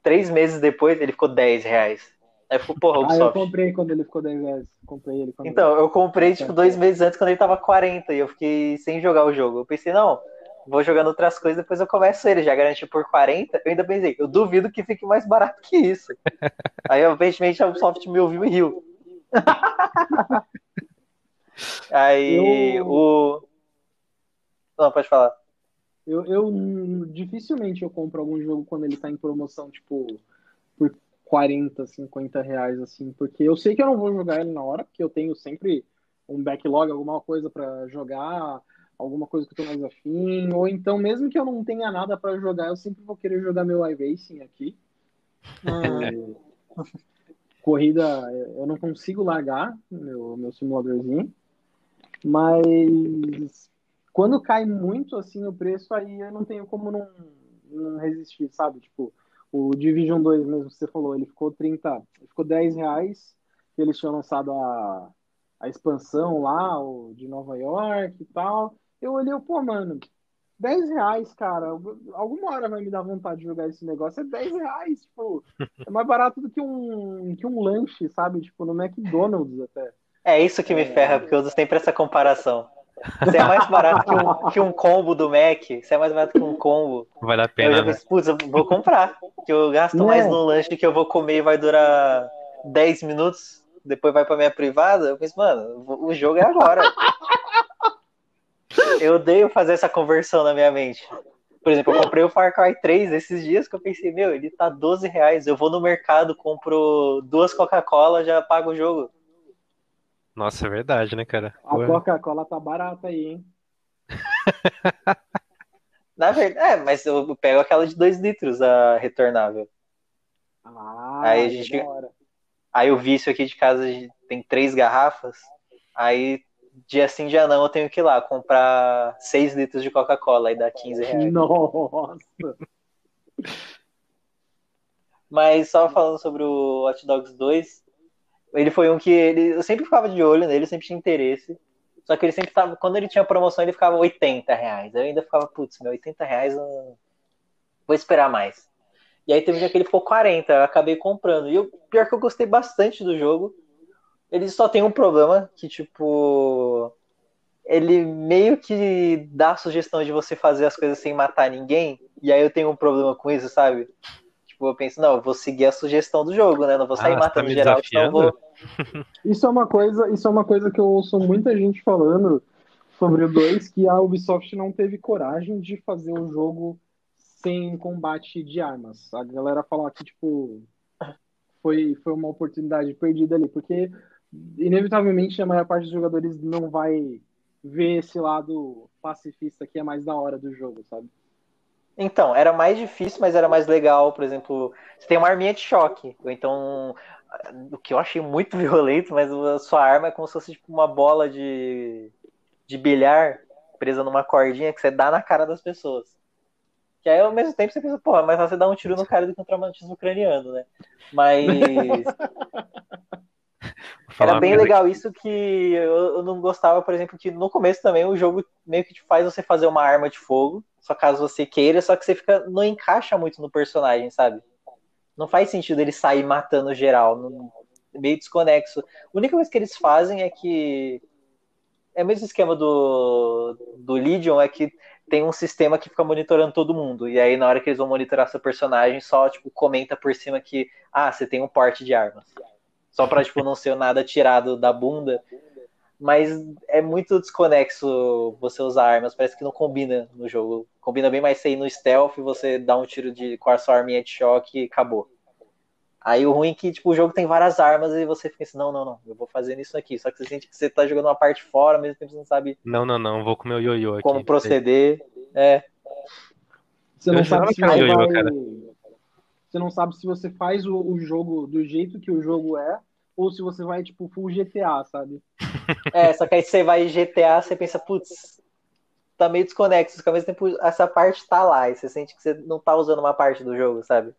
três meses depois ele ficou 10 reais. Aí ficou, porra, Ah, eu Ubisoft. comprei quando ele ficou 10 reais. Comprei ele quando Então, eu comprei, tipo, dois meses antes, quando ele tava 40, e eu fiquei sem jogar o jogo. Eu pensei, não, vou jogando outras coisas, depois eu começo ele. Já garanti por 40, eu ainda pensei, eu duvido que fique mais barato que isso. Aí, aparentemente, a Ubisoft me ouviu e riu. Aí, Eu- o... Não, pode falar. Eu, eu dificilmente eu compro algum jogo quando ele tá em promoção, tipo, por 40, 50 reais, assim, porque eu sei que eu não vou jogar ele na hora, porque eu tenho sempre um backlog, alguma coisa pra jogar, alguma coisa que eu tô mais afim, ou então, mesmo que eu não tenha nada pra jogar, eu sempre vou querer jogar meu iRacing aqui. Corrida, eu não consigo largar meu, meu simuladorzinho, mas quando cai muito assim o preço, aí eu não tenho como não, não resistir, sabe? Tipo, o Division 2 mesmo que você falou, ele ficou 30, ele ficou 10 reais, que eles tinham lançado a, a expansão lá, o de Nova York e tal. Eu olhei, pô, mano, 10 reais, cara. Alguma hora vai me dar vontade de jogar esse negócio. É 10 reais, tipo. É mais barato do que um, que um lanche, sabe? Tipo, no McDonald's até. É isso que me ferra, porque eu uso sempre essa comparação. Você é mais barato que um, que um combo do Mac. Você é mais barato que um combo. Vale a pena. Eu já pensei, putz, eu vou comprar. Que eu gasto Não. mais no lanche que eu vou comer e vai durar 10 minutos. Depois vai pra minha privada. Eu penso, mano, o jogo é agora. eu odeio fazer essa conversão na minha mente. Por exemplo, eu comprei o Far Cry 3 esses dias que eu pensei, meu, ele tá 12 reais. Eu vou no mercado, compro duas Coca-Cola, já pago o jogo. Nossa, é verdade, né, cara? A Coca-Cola tá barata aí, hein? Na verdade, é, mas eu pego aquela de 2 litros, a retornável. Ah, aí a gente. Aí o vício aqui de casa tem três garrafas. Aí dia sim, dia não, eu tenho que ir lá comprar 6 litros de Coca-Cola e dá 15 reais. Nossa! Mas só falando sobre o Hot Dogs 2, ele foi um que ele, eu sempre ficava de olho nele, sempre tinha interesse. Só que ele sempre tava, quando ele tinha promoção, ele ficava 80 reais. Eu ainda ficava, putz, meu, 80 reais, eu vou esperar mais. E aí teve um dia que ele ficou 40, eu acabei comprando. E o pior que eu gostei bastante do jogo. Ele só tem um problema, que tipo. Ele meio que dá a sugestão de você fazer as coisas sem matar ninguém. E aí eu tenho um problema com isso, sabe? Tipo, eu penso, não, eu vou seguir a sugestão do jogo, né? Não vou sair ah, matando tá geral, senão vou. Isso é uma coisa, isso é uma coisa que eu ouço muita gente falando sobre o 2, que a Ubisoft não teve coragem de fazer o jogo sem combate de armas. A galera fala que, tipo, foi, foi uma oportunidade perdida ali, porque inevitavelmente a maior parte dos jogadores não vai ver esse lado pacifista que é mais da hora do jogo, sabe? Então, era mais difícil, mas era mais legal. Por exemplo, você tem uma arminha de choque. Ou então, o que eu achei muito violento, mas a sua arma é como se fosse tipo, uma bola de, de bilhar presa numa cordinha que você dá na cara das pessoas. Que aí ao mesmo tempo você pensa, porra, mas você dá um tiro no cara do que traumatismo ucraniano, né? Mas. Era bem legal isso que eu, eu, não gostava, por exemplo, que no começo também o jogo meio que te faz você fazer uma arma de fogo, só caso você queira, só que você fica não encaixa muito no personagem, sabe? Não faz sentido ele sair matando geral, não, meio desconexo. A única coisa que eles fazem é que é o mesmo esquema do, do Legion, é que tem um sistema que fica monitorando todo mundo. E aí, na hora que eles vão monitorar seu personagem, só, tipo, comenta por cima que, ah, você tem um porte de armas. Só pra, tipo, não ser nada tirado da bunda. Mas é muito desconexo você usar armas, parece que não combina no jogo. Combina bem mais você ir no stealth, você dá um tiro de, com a sua arminha de choque e acabou. Aí o ruim é que, tipo, o jogo tem várias armas e você fica assim, não, não, não, eu vou fazer isso aqui. Só que você sente que você tá jogando uma parte fora, ao mesmo tempo você não sabe. Não, não, não, vou com meu ioiô aqui. Como proceder. É. Você não sabe se vai... Você não sabe se você faz o, o, jogo do jeito que o jogo é, ou se você vai, tipo, full GTA, sabe? É, só que aí você vai GTA, você pensa, putz, tá meio desconexo, ao mesmo tempo essa parte tá lá, e você sente que você não tá usando uma parte do jogo, sabe?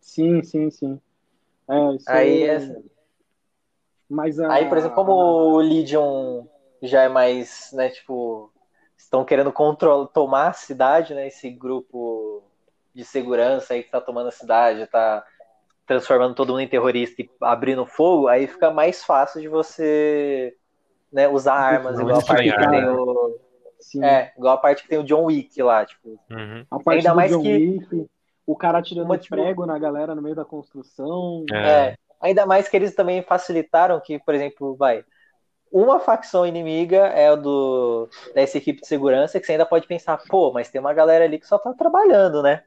Sim, sim, sim. É, isso aí, é... Mas a... Aí, por exemplo, como o Legion já é mais, né, tipo, estão querendo controlar, tomar a cidade, né, esse grupo de segurança aí que tá tomando a cidade, tá transformando todo mundo em terrorista e abrindo fogo, aí fica mais fácil de você né, usar armas, igual a parte que tem o. Sim. É, igual a parte que tem o John Wick lá, tipo. Uhum. A parte ainda mais John que. Wick o cara tirando Uma, tipo... prego na galera no meio da construção. É. é. Ainda mais que eles também facilitaram que, por exemplo, vai. Uma facção inimiga é o do dessa equipe de segurança que você ainda pode pensar, pô, mas tem uma galera ali que só tá trabalhando, né?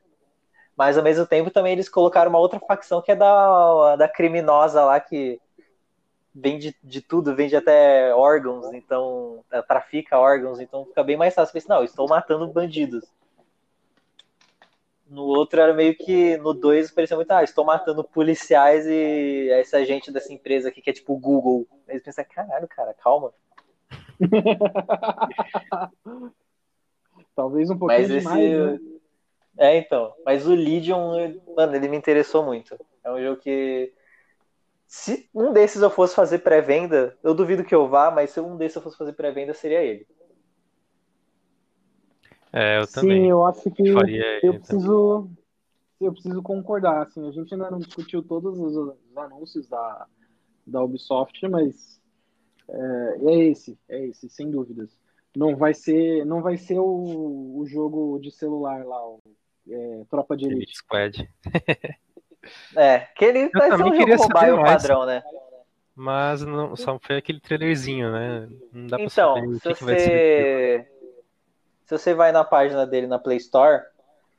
Mas ao mesmo tempo também eles colocaram uma outra facção que é da, da criminosa lá que vende de tudo, vende até órgãos, então trafica órgãos, então fica bem mais fácil. Pensar, não, estou matando bandidos. No outro era meio que. No 2 parecia muito, ah, estou matando policiais e essa gente dessa empresa aqui que é tipo o Google. Eles pensam, caralho, cara, calma. Talvez um pouquinho mas esse... demais, né? É, então. Mas o Legion, mano, ele me interessou muito. É um jogo que. Se um desses eu fosse fazer pré-venda, eu duvido que eu vá, mas se um desses eu fosse fazer pré-venda, seria ele. É, eu também. Sim, eu acho que faria eu preciso, eu preciso concordar. Assim, a gente ainda não discutiu todos os, os anúncios da, da Ubisoft, mas é, é esse, é esse, sem dúvidas. Não vai ser, não vai ser o, o jogo de celular lá, o é, Tropa de Elite. Elite Squad. É, que ele vai ser um jogo mobile mais. padrão, né? Mas não, só foi aquele trailerzinho, né? Não dá pra Então, saber o se que, que ser. você se você vai na página dele na Play Store,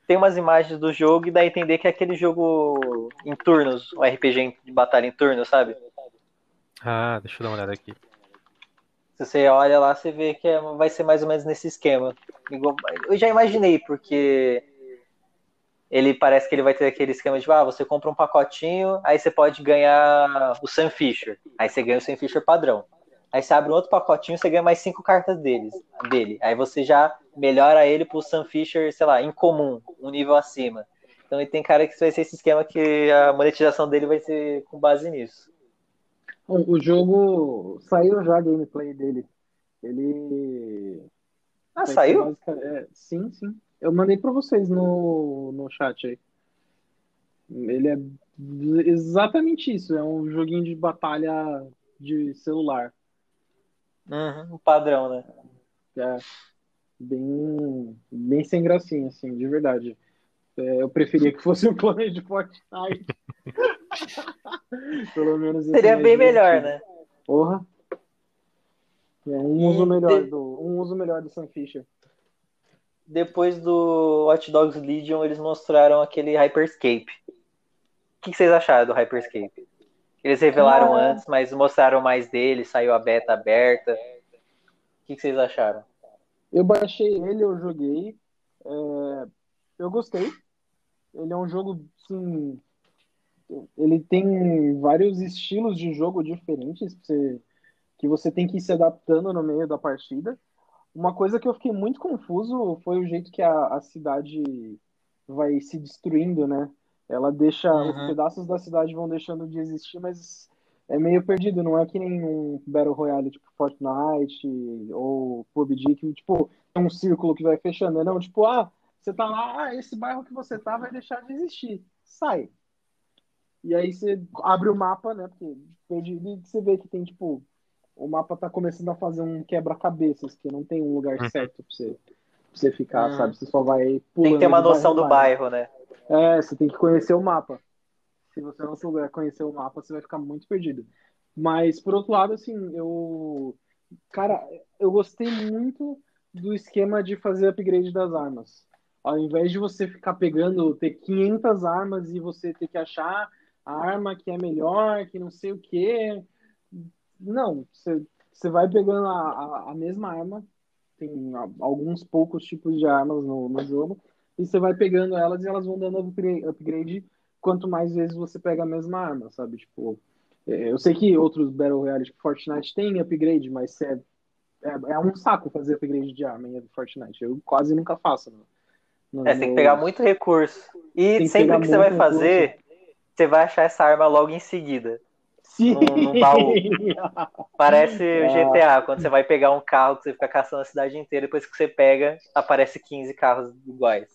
tem umas imagens do jogo e dá a entender que é aquele jogo em turnos, um RPG de batalha em turnos, sabe? Ah, deixa eu dar uma olhada aqui. Se você olha lá, você vê que é- vai ser mais ou menos nesse esquema. Eu já imaginei, porque ele parece que ele vai ter aquele esquema de, ah, você compra um pacotinho, aí você pode ganhar o Sam Fisher. Aí você ganha o Sam Fisher padrão. Aí você abre um outro pacotinho, você ganha mais cinco cartas deles, dele. Aí você já melhora ele pro Sam Fisher, sei lá, em comum, um nível acima. Então ele tem cara que vai ser esse esquema que a monetização dele vai ser com base nisso. Bom, o jogo saiu já a gameplay dele. Ele. Ah, vai saiu? é, sim, sim. Eu mandei pra vocês no, no chat aí. Ele é exatamente isso. É um joguinho de batalha de celular. Uhum, um padrão, né? É bem, bem sem gracinha, assim, de verdade. É, eu preferia que fosse um clone de Fortnite. Pelo menos Seria bem melhor, né? Porra. É um uso melhor do, um uso melhor do Sam Fisher. Depois do Watch Dogs Legion, eles mostraram aquele Hyperscape. O que vocês acharam do Hyperscape? Eles revelaram Ah. antes, mas mostraram mais dele, saiu a beta aberta. O que vocês acharam? Eu baixei ele, eu joguei. é, eu gostei. Ele é um jogo, assim. Ele tem vários estilos de jogo diferentes você, que você tem que ir se adaptando no meio da partida. Uma coisa que eu fiquei muito confuso foi o jeito que a, a cidade vai se destruindo, né? Ela deixa. Uhum. Os pedaços da cidade vão deixando de existir, mas é meio perdido, não é que nem um Battle Royale tipo Fortnite ou PUBG, que tipo, é um círculo que vai fechando. É não, tipo, ah, você tá lá, ah, esse bairro que você tá vai deixar de existir. Sai. E aí você abre o mapa, né? Porque perdido, e você vê que tem, tipo, o mapa tá começando a fazer um quebra-cabeças, que não tem um lugar Uhum. certo pra você, pra você ficar, Uhum. sabe? Você só vai Tem pulando que ter uma noção do bairro, né? É, você tem que conhecer o mapa. Se você não souber conhecer o mapa, você vai ficar muito perdido. Mas, por outro lado, assim, eu. Cara, eu gostei muito do esquema de fazer upgrade das armas. Ao invés de você ficar pegando, ter 500 armas e você ter que achar a arma que é melhor, que não sei o quê. Não, você, vai pegando a, a, a mesma arma, tem alguns poucos tipos de armas no, no jogo, e você vai pegando elas e elas vão dando upgrade, quanto mais vezes você pega a mesma arma, sabe? Tipo, é, eu sei que outros Battle Royale, tipo Fortnite, tem upgrade, mas é, é, é um saco fazer upgrade de arma em Fortnite. Eu quase nunca faço. No, no- É, tem que pegar muito recurso. E que sempre pegar que você vai recurso. fazer, você vai achar essa arma logo em seguida. Sim! no- no baú. Parece Ah. GTA, quando você vai pegar um carro que você fica caçando a cidade inteira, depois que você pega, aparece 15 carros iguais.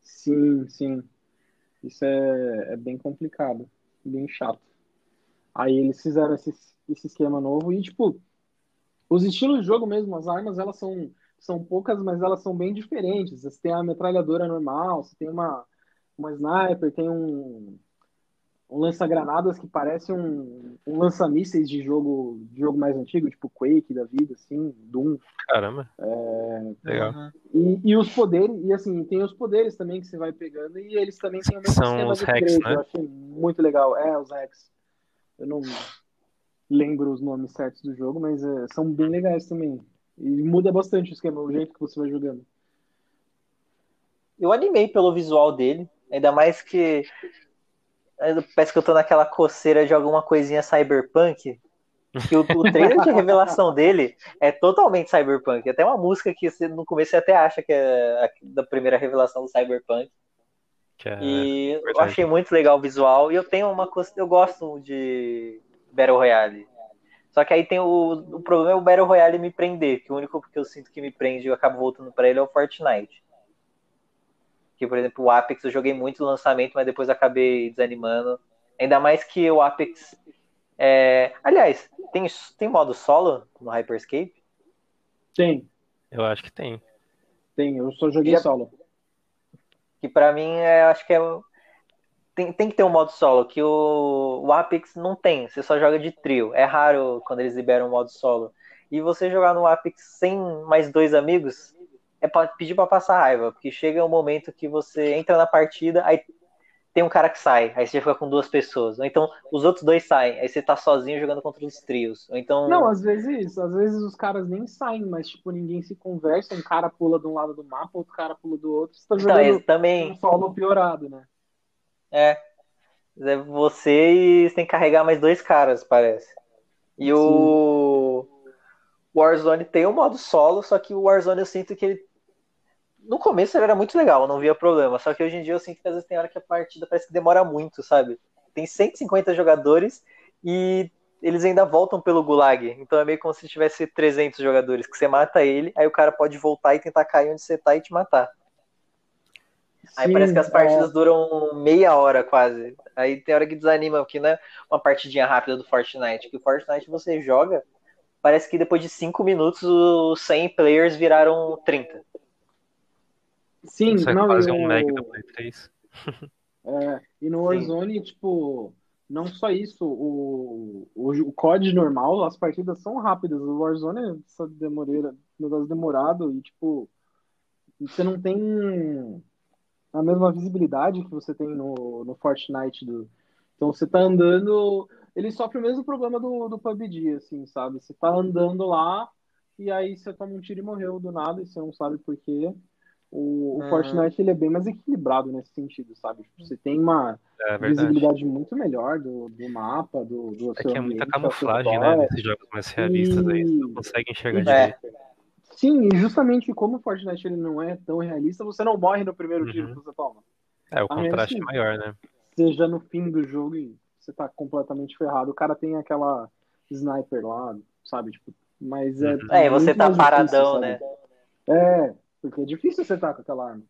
Sim, sim. Isso é, é bem complicado, bem chato. Aí eles fizeram esse, esse esquema novo e, tipo, os estilos de jogo mesmo, as armas, elas são, são poucas, mas elas são bem diferentes. Você tem a metralhadora normal, você tem uma, uma sniper, tem um, um lança-granadas que parece um, um lança-mísseis de jogo, de jogo mais antigo, tipo Quake da vida, assim, Doom. Caramba. É, Legal. E, e os poderes, e assim, tem os poderes também que você vai pegando, e eles também têm o mesmo São os hacks, né? Eu achei muito legal. É, os hacks. Eu não lembro os nomes certos do jogo, mas é, são bem legais também. E muda bastante o esquema, o jeito que você vai jogando. Eu animei pelo visual dele, ainda mais que parece que eu tô naquela coceira de alguma coisinha cyberpunk. Que o, o trailer de revelação dele é totalmente cyberpunk. Até uma música que você, no começo você até acha que é a- da primeira revelação do cyberpunk. É... E eu achei muito legal o visual. E eu tenho uma coisa. Eu gosto de Battle Royale. Só que aí tem o, o problema é o Battle Royale me prender, que o único que eu sinto que me prende e eu acabo voltando pra ele é o Fortnite. Porque, por exemplo, o Apex eu joguei muito no lançamento, mas depois acabei desanimando. Ainda mais que o Apex. É... Aliás, tem, tem modo solo no Hyperscape? Tem. Eu acho que tem. Tem, eu só joguei Já... solo. Que pra mim, é, acho que é. Tem, tem que ter um modo solo, que o, o Apex não tem, você só joga de trio. É raro quando eles liberam o modo solo. E você jogar no Apex sem mais dois amigos, é pra pedir para passar raiva, porque chega um momento que você entra na partida, aí tem um cara que sai, aí você fica com duas pessoas. Ou então os outros dois saem, aí você tá sozinho jogando contra os trios. Ou então. Não, às vezes, às vezes os caras nem saem, mas tipo, ninguém se conversa, um cara pula de um lado do mapa, outro cara pula do outro. Você tá então, jogando também... um solo piorado, né? É. É você e você tem que carregar mais dois caras, parece. E Sim. o Warzone tem o um modo solo, só que o Warzone eu sinto que ele no começo ele era muito legal, não via problema. Só que hoje em dia eu sinto que às vezes tem hora que a partida parece que demora muito, sabe? Tem 150 jogadores e eles ainda voltam pelo gulag. Então é meio como se tivesse 300 jogadores, que você mata ele, aí o cara pode voltar e tentar cair onde você tá e te matar. Sim, aí parece que as partidas é... duram meia hora quase. Aí tem hora que desanima, porque não é uma partidinha rápida do Fortnite. Que o Fortnite você joga, parece que depois de 5 minutos os 100 players viraram 30. Sim, Consegue não, fazer um Meg do Play 3. É, e no Warzone, Sim. tipo, não só isso, o, o, o COD normal, as partidas são rápidas. O Warzone é demoreira, negócio demorado e, tipo, você não tem a mesma visibilidade que você tem no, no Fortnite. Do... Então você tá andando. Ele sofre o mesmo problema do, do PUBG, assim, sabe? Você tá andando lá e aí você toma um tiro e morreu do nada e você não sabe por quê. O, o uhum. Fortnite ele é bem mais equilibrado nesse sentido, sabe? Tipo, você tem uma é visibilidade muito melhor do, do mapa, do, do É que é muita camuflagem, né? Nesses jogos mais realistas e... aí, você não consegue enxergar direito. Sim, e justamente como o Fortnite ele não é tão realista, você não morre no primeiro uhum. tiro que você toma. É, o contraste é maior, né? Seja no fim do jogo e você tá completamente ferrado. O cara tem aquela sniper lá, sabe? Tipo, mas é. Uhum. É, você tá paradão, difícil, né? É, porque é difícil acertar com aquela arma.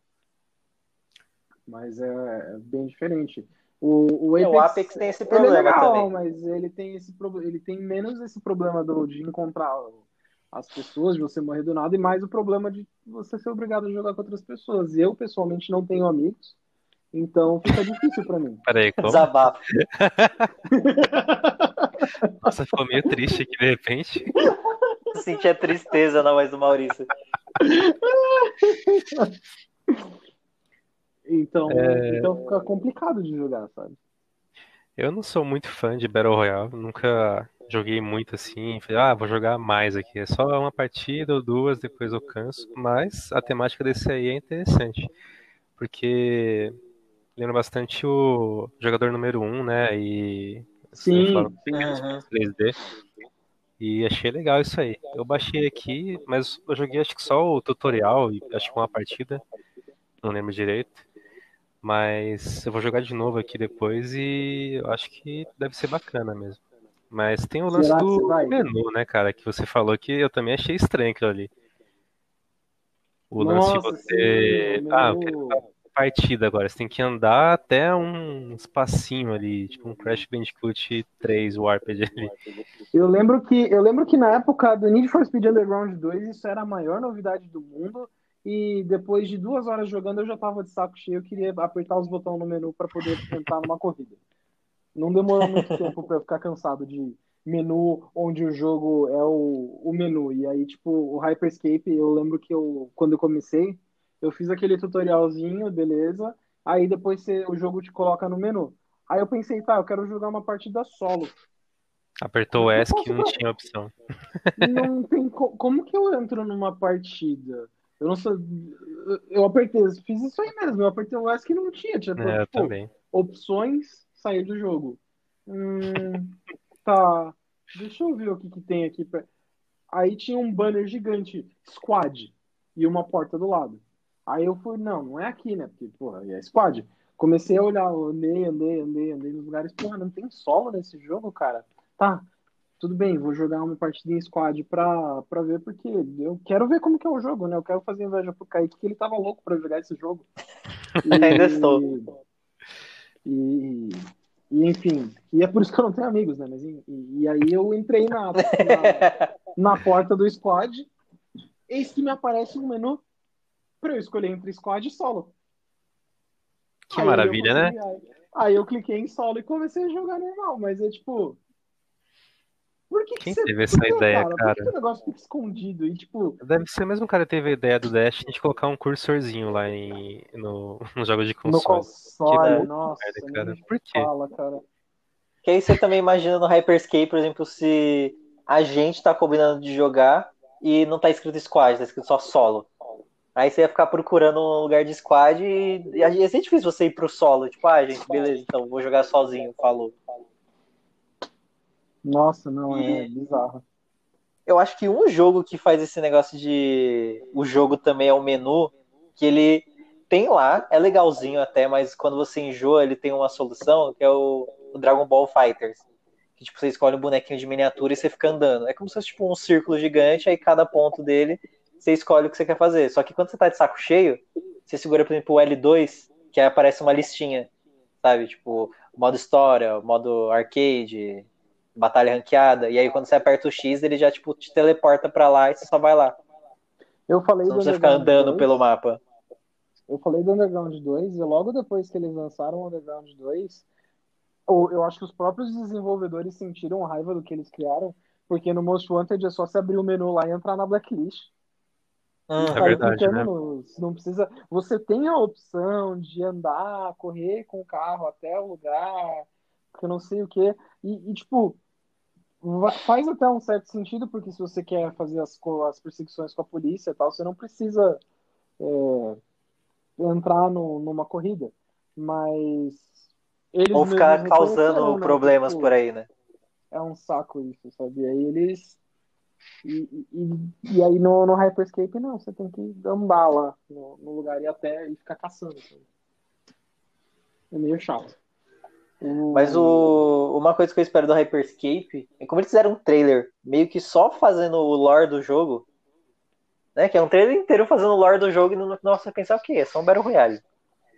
Mas é, é bem diferente. O, o, Apex, o Apex tem esse problema ele é legal, também. mas ele tem esse ele tem menos esse problema do, de encontrar as pessoas, de você morrer do nada, e mais o problema de você ser obrigado a jogar com outras pessoas. Eu, pessoalmente, não tenho amigos, então fica difícil para mim. Peraí, como? Desabafo. Nossa, ficou meio triste aqui de repente. Sentia tristeza na voz do Maurício. então, é... então fica complicado de jogar, sabe? Eu não sou muito fã de Battle Royale, nunca joguei muito assim, falei, ah, vou jogar mais aqui. É só uma partida ou duas, depois eu canso. Mas a temática desse aí é interessante, porque lembra bastante o jogador número 1, um, né? E Sim, falo, 3D. E achei legal isso aí. Eu baixei aqui, mas eu joguei acho que só o tutorial e acho que uma partida. Não lembro direito. Mas eu vou jogar de novo aqui depois e eu acho que deve ser bacana mesmo. Mas tem o lance Será do menu, né, cara? Que você falou que eu também achei estranho aquilo ali. O Nossa, lance de você. Sim, ah, eu quero partida agora. Você tem que andar até um espacinho ali, tipo um Crash Bandicoot 3 Warped ali. Eu lembro que eu lembro que na época do Need for Speed Underground 2 isso era a maior novidade do mundo. E depois de duas horas jogando, eu já tava de saco cheio. Eu queria apertar os botões no menu para poder entrar numa corrida. Não demorou muito tempo para eu ficar cansado de menu onde o jogo é o, o menu. E aí, tipo, o Hyperscape, eu lembro que eu, quando eu comecei, eu fiz aquele tutorialzinho, beleza. Aí depois você, o jogo te coloca no menu. Aí eu pensei, tá, eu quero jogar uma partida solo. Apertou o S que não tinha opção. Não tem co como que eu entro numa partida? Eu não sei. Eu apertei, fiz isso aí mesmo. Eu apertei o S que não tinha. Tinha é, tipo, também. opções, sair do jogo. Hum, tá. Deixa eu ver o que, que tem aqui. Pra... Aí tinha um banner gigante, squad, e uma porta do lado. Aí eu fui, não, não é aqui, né? Porque, porra, é squad. Comecei a olhar, andei, andei, andei, andei nos lugares. Porra, não tem solo nesse jogo, cara. Tá. tudo bem, vou jogar uma partida em squad pra, pra ver, porque eu quero ver como que é o jogo, né? Eu quero fazer inveja pro Kaique, que ele tava louco pra jogar esse jogo. E, Ainda estou. E, e, enfim, e é por isso que eu não tenho amigos, né? Mas, e, e aí eu entrei na, na, na porta do squad, eis que me aparece um menu pra eu escolher entre squad e solo. Que aí maravilha, né? Aí eu cliquei em solo e comecei a jogar normal, mas é tipo. Por que, Quem que você... teve essa ideia, cara? cara? Por que, o negócio fica escondido? E, tipo, Deve ser o mesmo cara que teve a ideia do Dash de colocar um cursorzinho lá em, no, nos jogos de no console. console, Que nossa, merda, cara. Por quê? fala, cara. Que aí você também imagina no Hyperscape, por exemplo, se a gente tá combinando de jogar e não tá escrito squad, tá escrito só solo. Aí você ia ficar procurando um lugar de squad e e ia ser difícil você ir pro solo. Tipo, ah, gente, beleza, então vou jogar sozinho, falou. Nossa, não, é E- bizarro. Eu acho que um jogo que faz esse negócio de. O jogo também é o menu, que ele tem lá, é legalzinho até, mas quando você enjoa, ele tem uma solução, que é o, o Dragon Ball Fighters. Que tipo, você escolhe um bonequinho de miniatura e você fica andando. É como se fosse tipo um círculo gigante, aí cada ponto dele você escolhe o que você quer fazer. Só que quando você tá de saco cheio, você segura, por exemplo, o L2, que aí aparece uma listinha, sabe? Tipo, modo história, modo arcade, batalha ranqueada, e aí quando você aperta o X, ele já tipo te teleporta pra lá e você só vai lá. Eu falei Você não do precisa ficar andando 2, pelo mapa. Eu falei do Underground 2 e logo depois que eles lançaram o Underground 2, eu, eu acho que os próprios desenvolvedores sentiram raiva do que eles criaram, porque no Most Wanted é só se abrir o menu lá e entrar na blacklist. Hum, É verdade, né? nos- não precisa. Você tem a opção de andar, correr com o carro até o lugar, que eu não sei o quê. E, e, tipo, faz até um certo sentido, porque se você quer fazer as, as perseguições com a polícia e tal, você não precisa é, entrar no- numa corrida. Mas eles Ou ficar causando né, problemas tipo, por aí, né? é um saco isso, sabe? Aí eles. E, e, e aí no, no Hyperscape, não, você tem que andar lá no, no lugar e até e ficar caçando. É meio chato. O- Mas o, uma coisa que eu espero do Hyperscape é como eles fizeram um trailer, meio que só fazendo o lore do jogo, né? Que é um trailer inteiro fazendo o lore do jogo e no nossa pensar o quê? É só um Battle Royale.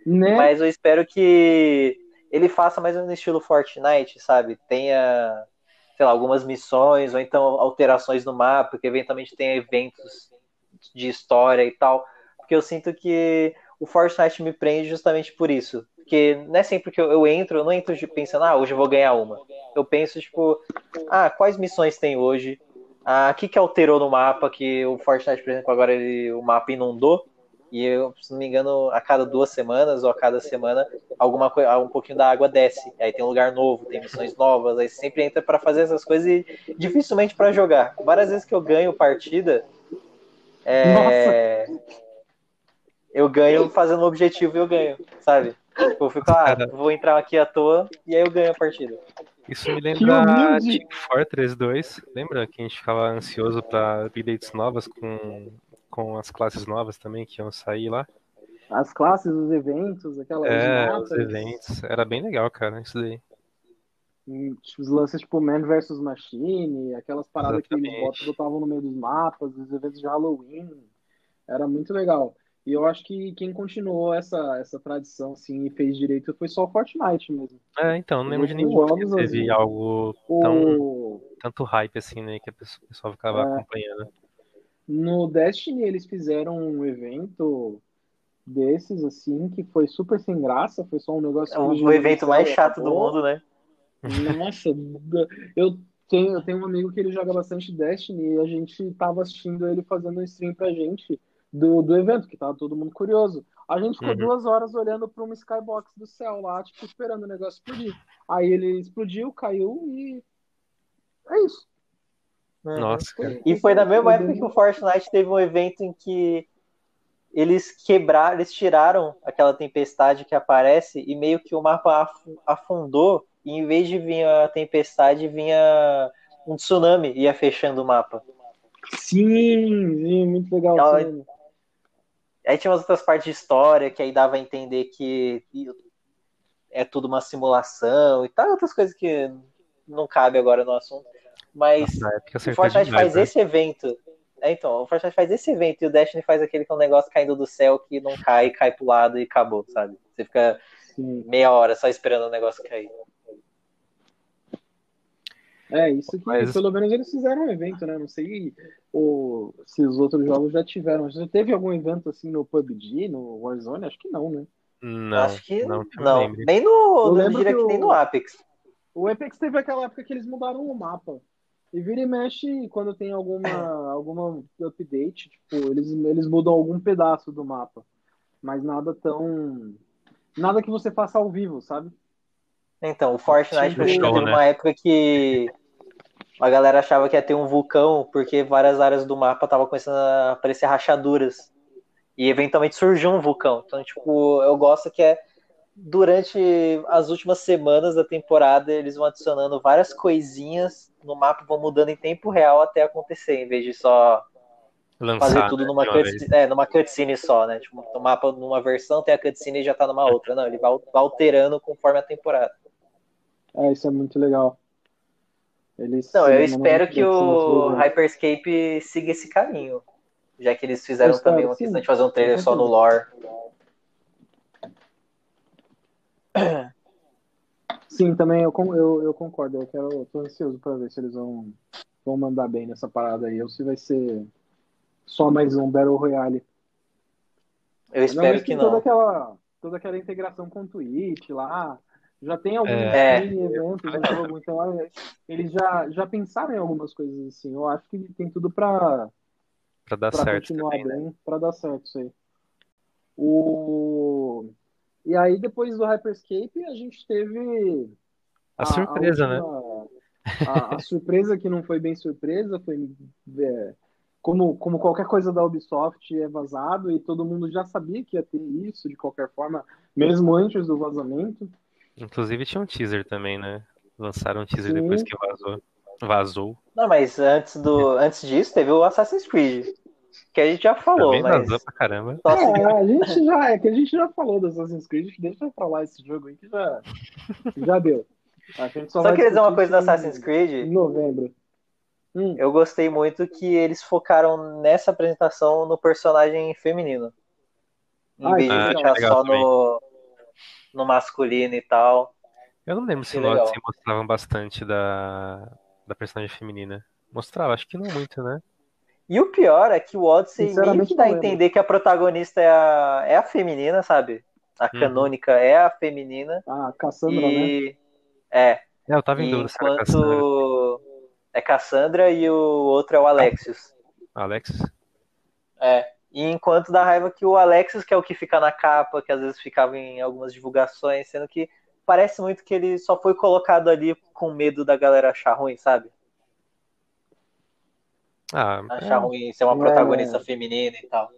Né? Mas eu espero que ele faça mais ou menos no estilo Fortnite, sabe? Tenha, sei lá, algumas missões ou então alterações no mapa, que eventualmente tenha eventos de história e tal. Porque eu sinto que o Fortnite me prende justamente por isso. Porque não é sempre que eu, eu entro, eu não entro pensando, ah, hoje eu vou ganhar uma. Eu penso, tipo, ah, quais missões tem hoje? Ah, o que, que alterou no mapa? Que o Fortnite, por exemplo, agora ele, o mapa inundou. E eu, se não me engano, a cada duas semanas ou a cada semana, alguma coisa, um pouquinho da água desce. Aí tem um lugar novo, tem missões novas, aí sempre entra pra fazer essas coisas e dificilmente pra jogar. Várias vezes que eu ganho partida, é, eu ganho fazendo um objetivo e eu ganho, sabe? Tipo, Eu fico, ah, vou entrar aqui à toa e aí eu ganho a partida. Isso me lembra. Team Fortress 2. Lembra que a gente ficava ansioso pra updates novas com, com as classes novas também que iam sair lá? As classes, os eventos, aquelas É, os eventos. Era bem legal, cara, isso daí. hum, os lances tipo Man vs Machine, aquelas paradas que eles Exatamente. botavam no meio dos mapas, os eventos de Halloween. Era muito legal. E eu acho que quem continuou essa, essa tradição assim, e fez direito foi só o Fortnite mesmo. É, então, não lembro de nenhum que jogos, teve assim, algo tão, O, tanto hype assim, né? Que o pessoal ficava É. acompanhando. No Destiny eles fizeram um evento desses, assim, que foi super sem graça, foi só um negócio É o, que o evento mais chato do mundo, né? Nossa, eu tenho, eu tenho um amigo que ele joga bastante Destiny e a gente tava assistindo ele fazendo um stream pra gente do, do evento, que tava todo mundo curioso. A gente ficou Uhum. duas horas olhando pra uma skybox do céu lá, tipo, esperando o negócio explodir. Aí ele explodiu, caiu e é isso. Nossa, cara. E foi na mesma época que o Fortnite teve um evento em que eles quebraram, eles tiraram aquela tempestade que aparece e meio que o mapa af- afundou e em vez de vir a tempestade, vinha um tsunami e ia fechando o mapa. Sim, sim, muito legal. Ela- sim. Aí tinha umas outras partes de história que aí dava a entender que é tudo uma simulação e tal, outras coisas que não cabe agora no assunto. Mas Na época o Fortnite demais, faz né? esse evento. É, então, o Fortnite faz esse evento e o Destiny faz aquele que é um negócio caindo do céu que não cai, cai pro lado e acabou, sabe? Você fica meia hora só esperando o negócio cair. É, isso que Mas- pelo menos eles fizeram um evento, né? Não sei o, se os outros jogos já tiveram. Já teve algum evento assim no PUBG, no Warzone? Acho que não, né? Não, Acho que não, não. Nem no, Eu eu lembro diria que que o- nem no Apex. O Apex teve aquela época que eles mudaram o mapa. E vira e mexe quando tem alguma, alguma update, tipo, eles, eles mudam algum pedaço do mapa. Mas nada tão. Nada que você faça ao vivo, sabe? Então, o Fortnite, show, teve né? uma época que a galera achava que ia ter um vulcão, porque várias áreas do mapa estavam começando a aparecer rachaduras. E eventualmente surgiu um vulcão. Então, tipo, eu gosto que é durante as últimas semanas da temporada eles vão adicionando várias coisinhas no mapa, vão mudando em tempo real até acontecer, em vez de só Lançar, fazer tudo numa cutscene, é, numa cutscene só, né? Tipo, o mapa numa versão tem a cutscene e já tá numa outra. Não, ele vai vai alterando conforme a temporada. É, isso é muito legal. Eles Não, eu espero que o Hyperscape siga esse caminho. Já que eles fizeram espero, também uma questão de fazer um trailer só no lore. Sim, também eu, eu, eu concordo. Eu quero, eu tô ansioso pra ver se eles vão, vão mandar bem nessa parada aí, ou se vai ser só mais um Battle Royale. Eu espero que toda não. aquela, toda aquela integração com o Twitch lá. Já tem alguns É. mini eventos no jogo, então olha, eles já, já pensaram em algumas coisas assim. Eu acho que tem tudo pra, Pra dar pra certo continuar também, né? bem, pra dar certo isso aí. O... E aí, depois do Hyperscape, a gente teve A surpresa, né? última- A, a surpresa que não foi bem surpresa, foi é, como, como qualquer coisa da Ubisoft é vazado e todo mundo já sabia que ia ter isso de qualquer forma, mesmo antes do vazamento. Inclusive tinha um teaser também, né? Lançaram um teaser Sim. depois que vazou. Vazou. Não, mas antes, do, antes disso teve o Assassin's Creed. Que a gente já falou, Também mas. pra caramba. Se- É, a gente já, é que a gente já falou do Assassin's Creed, deixa pra lá esse jogo aí que já, já deu. A gente só Só queria dizer uma coisa do Assassin's Creed. Em novembro. Hum, Eu gostei muito que eles focaram nessa apresentação no personagem feminino. Em Ah, vez de é ficar só também. no, no masculino e tal. Eu não lembro se Que no legal. Odyssey mostravam bastante da, da personagem feminina. Mostrava, acho que não muito, né? E o pior é que o Odyssey meio que dá a entender que a protagonista é a, é a feminina, sabe? A Uhum. canônica é a feminina. a Cassandra, né? e é, É, eu tava em dúvida enquanto é Cassandra e o outro é o Alexios. Alexis? É. E enquanto dá raiva que o Alexios, que é o que fica na capa, que às vezes ficava em algumas divulgações, sendo que parece muito que ele só foi colocado ali com medo da galera achar ruim, sabe? Ah, Achar é, ruim ser uma É. protagonista feminina e tal.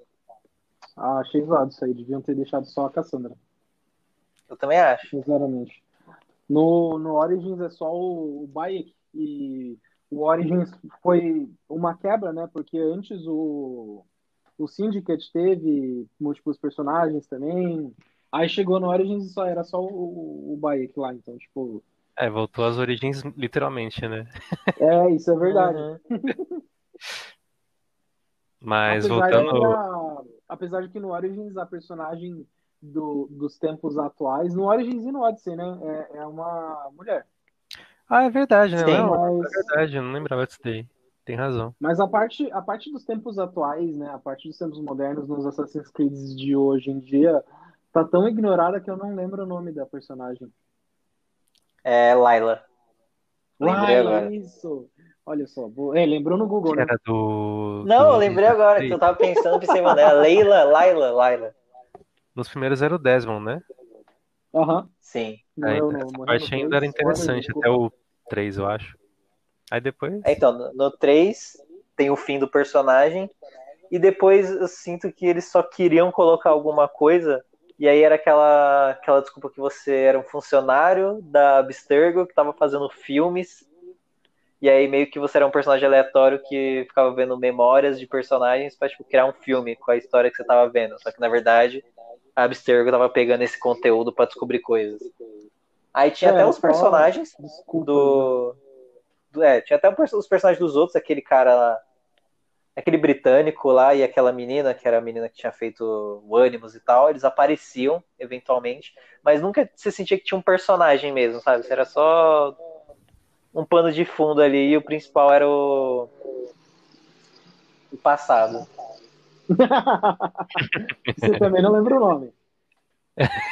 Ah, achei zoado isso aí. Deviam ter deixado só a Cassandra, Eu também acho. sinceramente. No, no Origins é só o, o Bayek e o Origins foi uma quebra, né? Porque antes o, o Syndicate teve múltiplos personagens também. Aí chegou no Origins e só era só o, o Bayek lá. Então, tipo, é, voltou às origens literalmente, né? é, isso é verdade. Uhum. Mas apesar, de que voltando. a- apesar de que no Origins a personagem do- dos tempos atuais, no Origins e no Odyssey, né? É, é uma mulher. Ah, é verdade, né? Sim. Não, Mas, é verdade, eu não lembrava disso daí. Tem razão. mas a parte, a parte dos tempos atuais, né? A parte dos tempos modernos nos Assassin's Creed de hoje em dia tá tão ignorada que eu não lembro o nome da personagem. É Laila. Lembrei Laila, agora. isso! Olha só, vou... é, lembrou no Google, né? Era do. Não, do eu lembrei agora, que eu tava pensando pensei, mano, é Leila, Laila, Laila. Nos primeiros era o Desmond, né? Aham. Sim. É, Morreu então, no- essa morreu parte ainda era interessante, até o 3, eu acho. Aí depois. É, Então, no- no 3 tem o fim do personagem, e depois eu sinto que eles só queriam colocar alguma coisa, e aí era aquela, aquela desculpa que você era um funcionário da Abstergo que tava fazendo filmes, e aí meio que você era um personagem aleatório que ficava vendo memórias de personagens pra tipo, criar um filme com a história que você tava vendo. Só que na verdade a Abstergo tava pegando esse conteúdo pra descobrir coisas. Aí tinha É, até os personagens Desculpa. do, É, tinha até os personagens dos outros, aquele cara lá. Aquele britânico lá e aquela menina, que era a menina que tinha feito o Animus e tal, eles apareciam eventualmente, mas nunca você sentia que tinha um personagem mesmo, sabe? Era só um pano de fundo ali e o principal era o, o passado. Você também não lembra o nome.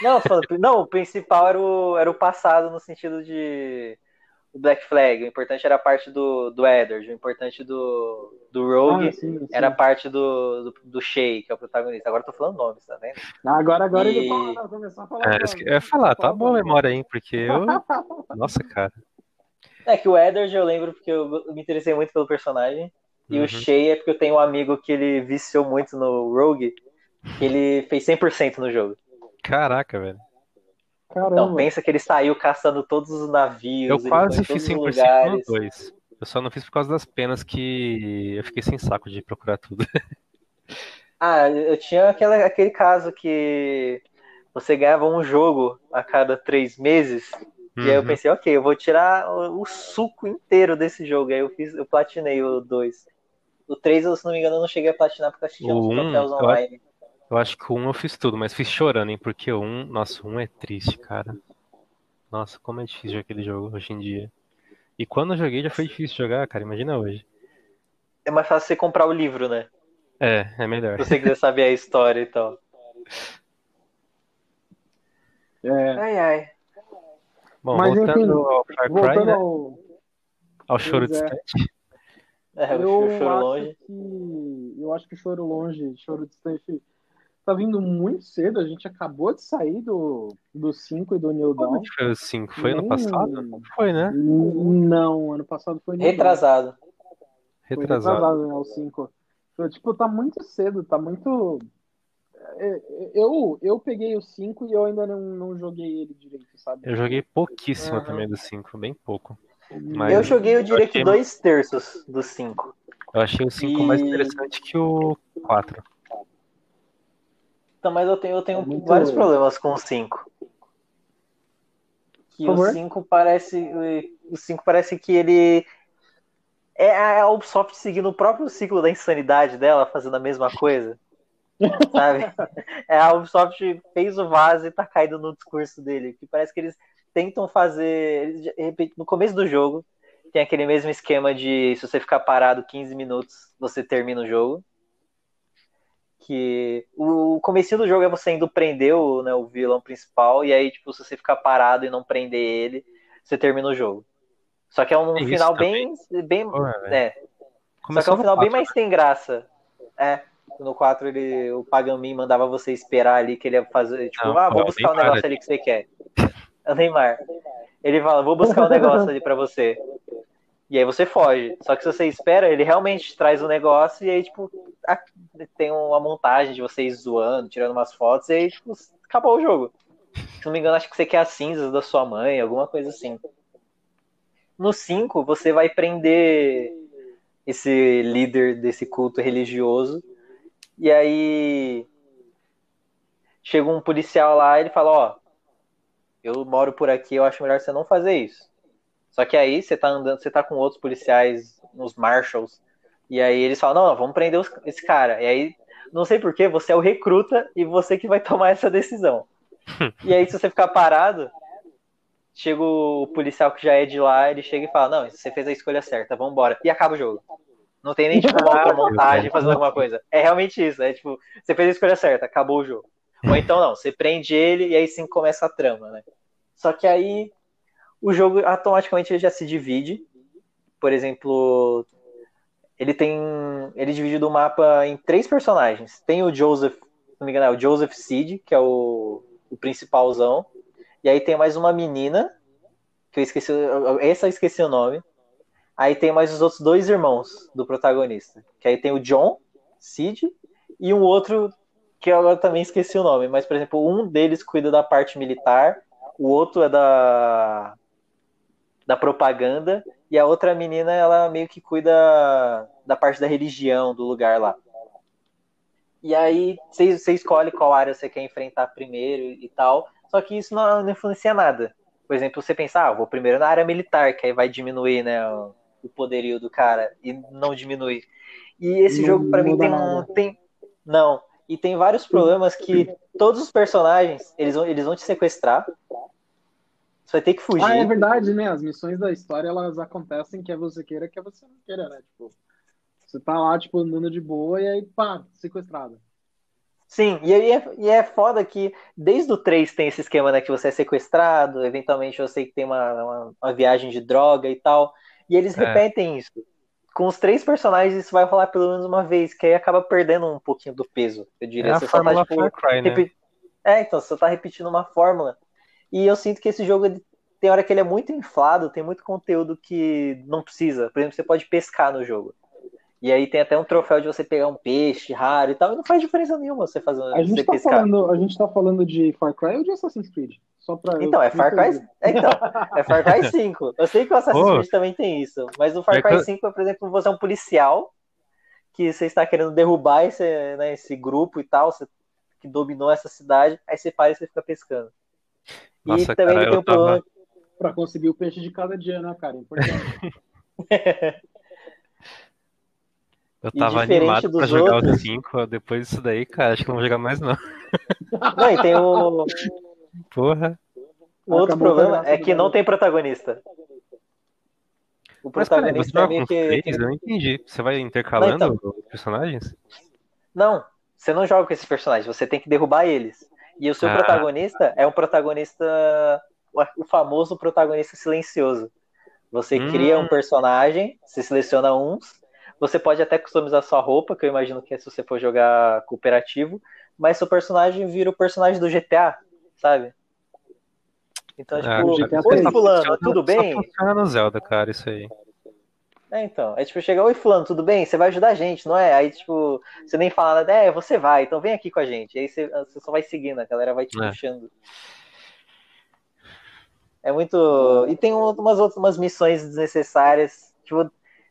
Não, não, o principal era o, era o passado no sentido de o Black Flag. O importante era a parte do, do Eddard. O importante do, do Rogue ah, sim, sim. era a parte do, do, do Shay, que é o protagonista. Agora eu tô falando nomes, tá vendo? Agora, agora e... ele fala, começou a falar. É, eu ia falar, tá boa a memória aí, porque eu. Nossa, cara. É que o Eddard eu lembro porque eu me interessei muito pelo personagem. E uhum. o Shay é porque eu tenho um amigo que ele viciou muito no Rogue, que ele fez 100% no jogo. Caraca, velho. Caramba. Então, pensa que ele saiu caçando todos os navios. Eu quase fiz 100% no 2. Eu só não fiz por causa das penas que eu fiquei sem saco de procurar tudo. ah, eu tinha aquela, aquele caso que você ganhava um jogo a cada três meses. Uhum. E aí eu uhum. pensei, ok, eu vou tirar o, o, suco inteiro desse jogo. Aí eu fiz, eu platinei o 2. O 3, se não me engano, eu não cheguei a platinar porque eu tinha uns troféus online. Eu acho que o 1 eu fiz tudo, mas fiz chorando, hein? Porque o 1, nossa, o 1 é triste, cara. Nossa, como é difícil aquele jogo hoje em dia. E quando eu joguei já foi difícil jogar, cara. Imagina hoje. É mais fácil você comprar o livro, né? É, é melhor. Se você quiser saber a história e tal. É. Ai, ai. Bom, Mas, voltando enfim, ao Far Cry, voltando né? ao... ao choro distante. É, eu choro acho longe. Que, eu acho que choro longe, choro distante tá vindo muito cedo. A gente acabou de sair do, do 5 e do New Dawn. Como foi o 5? Foi ano passado? Não foi, né? Não, ano passado foi New Retrasado. Retrasado. retrasado, né? O 5. Tipo, tá muito cedo, tá muito. É, é, eu, eu peguei o 5 e eu ainda não, não joguei ele direito, sabe? Eu joguei pouquíssimo uhum. também do 5, bem pouco. Mas eu joguei o direito achei... dois terços do 5. Eu achei o 5 e... mais interessante que o 4. Então, mas eu tenho, eu tenho é vários problemas com o 5. Que o 5 parece. O 5 parece que ele. É a Ubisoft seguindo o próprio ciclo da insanidade dela, fazendo a mesma coisa. Sabe? É, a Ubisoft fez o vaso e tá caindo no discurso dele. Que parece que eles tentam fazer. Eles, no começo do jogo, tem aquele mesmo esquema de se você ficar parado 15 minutos, você termina o jogo que o começo do jogo é você indo prender o, né, o vilão principal, e aí, tipo, se você ficar parado e não prender ele, você termina o jogo. Só que é um final bem. bem é. Só que é um final bem mais sem graça. É. No 4 ele, o Pagamin mandava você esperar ali que ele ia fazer. Tipo, não, ah, vou buscar o um negócio ali que você quer. É o Neymar. Ele fala, vou buscar um negócio ali pra você. E aí você foge. Só que se você espera, ele realmente traz o um negócio e aí, tipo, tem uma montagem de vocês zoando, tirando umas fotos, e aí, tipo, acabou o jogo. Se não me engano, acho que você quer as cinzas da sua mãe, alguma coisa assim. No 5, você vai prender esse líder desse culto religioso. E aí chega um policial lá e ele fala, ó, eu moro por aqui, eu acho melhor você não fazer isso. Só que aí você tá andando, você tá com outros policiais, uns marshals, e aí eles falam, não, não vamos prender os, esse cara. E aí, não sei porquê, você é o recruta e você que vai tomar essa decisão. e aí, se você ficar parado, chega o policial que já é de lá, ele chega e fala, não, você fez a escolha certa, vamos embora. E acaba o jogo. Não tem nem, tipo, uma outra montagem fazendo alguma coisa. É realmente isso, é tipo, você fez a escolha certa, acabou o jogo. Ou então não, você prende ele e aí sim começa a trama, né? Só que aí o jogo automaticamente já se divide. Por exemplo, ele tem. Ele divide o mapa em três personagens. Tem o Joseph, se não me engano, é o Joseph Seed, que é o, o principalzão. E aí tem mais uma menina, que eu esqueci. Essa eu esqueci o nome. Aí tem mais os outros dois irmãos do protagonista. Que aí tem o John, Seed, e um outro que eu agora também esqueci o nome. Mas, por exemplo, um deles cuida da parte militar, o outro é da da propaganda, e a outra menina, ela meio que cuida da parte da religião do lugar lá. E aí você, escolhe qual área você quer enfrentar primeiro e tal, só que isso não, não influencia nada. Por exemplo, você pensar, ah, vou primeiro na área militar, que aí vai diminuir né, o poderio do cara e não diminui. E esse Não jogo, pra mim, tem um. Tem, não. E tem vários problemas que todos os personagens, eles vão, eles vão te sequestrar. Você vai ter que fugir. Ah, é verdade, né? As missões da história, elas acontecem quer você queira, quer você não queira, né? Tipo, você tá lá, tipo, andando de boa e aí, pá, sequestrado. Sim, e aí é, e é foda que desde o 3 tem esse esquema, né? Que você é sequestrado, eventualmente eu sei que tem uma, uma, uma viagem de droga e tal. E eles É. repetem isso. Com os três personagens, isso vai rolar pelo menos uma vez, que aí acaba perdendo um pouquinho do peso, eu É diria. a Você só tá, fórmula tipo, Far Cry, né? repi- É, então, você tá repetindo uma fórmula. E eu sinto que esse jogo, tem hora que ele é muito inflado, tem muito conteúdo que não precisa. Por exemplo, você pode pescar no jogo. E aí tem até um troféu de você pegar um peixe raro e tal, e não faz diferença nenhuma você fazer A gente, você tá pescar. falando, a gente tá falando de Far Cry ou de Assassin's Creed? Só pra. Então, é me Far Cry. é, Então, é Far Cry 5. Eu sei que o Assassin's. Creed também tem isso, mas o Far É Cry que- 5 é, por exemplo, você é um policial que você está querendo derrubar esse, né, esse grupo e tal, você, que dominou essa cidade, aí você para e você fica pescando. Nossa, e também cara, tem eu o problema. tava- Pra conseguir o peixe de cada dia, né, cara? Importante. Eu tava diferente animado pra jogar outros- o 5, depois disso daí, cara, acho que não vou jogar mais não. Não, e tem o, Porra. o outro Acabou problema é que não tem protagonista. O Mas, cara, você protagonista é joga meio com que. três? Eu não entendi. Você vai intercalando os personagens? Não, você não joga com esses personagens, você tem que derrubar eles. E o seu Ah. protagonista é um protagonista, o famoso protagonista silencioso. Você Hum. cria um personagem, você seleciona uns, você pode até customizar sua roupa, que eu imagino que é se você for jogar cooperativo, mas seu personagem vira o personagem do GTA, sabe? Então, Ah, tipo, GTA oi fulano, tudo Só bem? funciona no Zelda, cara, isso aí. É, então. É tipo, chega, oi, fulano, tudo bem? Você vai ajudar a gente, não é? Aí, tipo, você nem fala nada, é, você vai, então vem aqui com a gente. Aí você, você só vai seguindo, a galera vai te É. puxando. É muito. E tem um- umas outras umas missões desnecessárias. Tipo,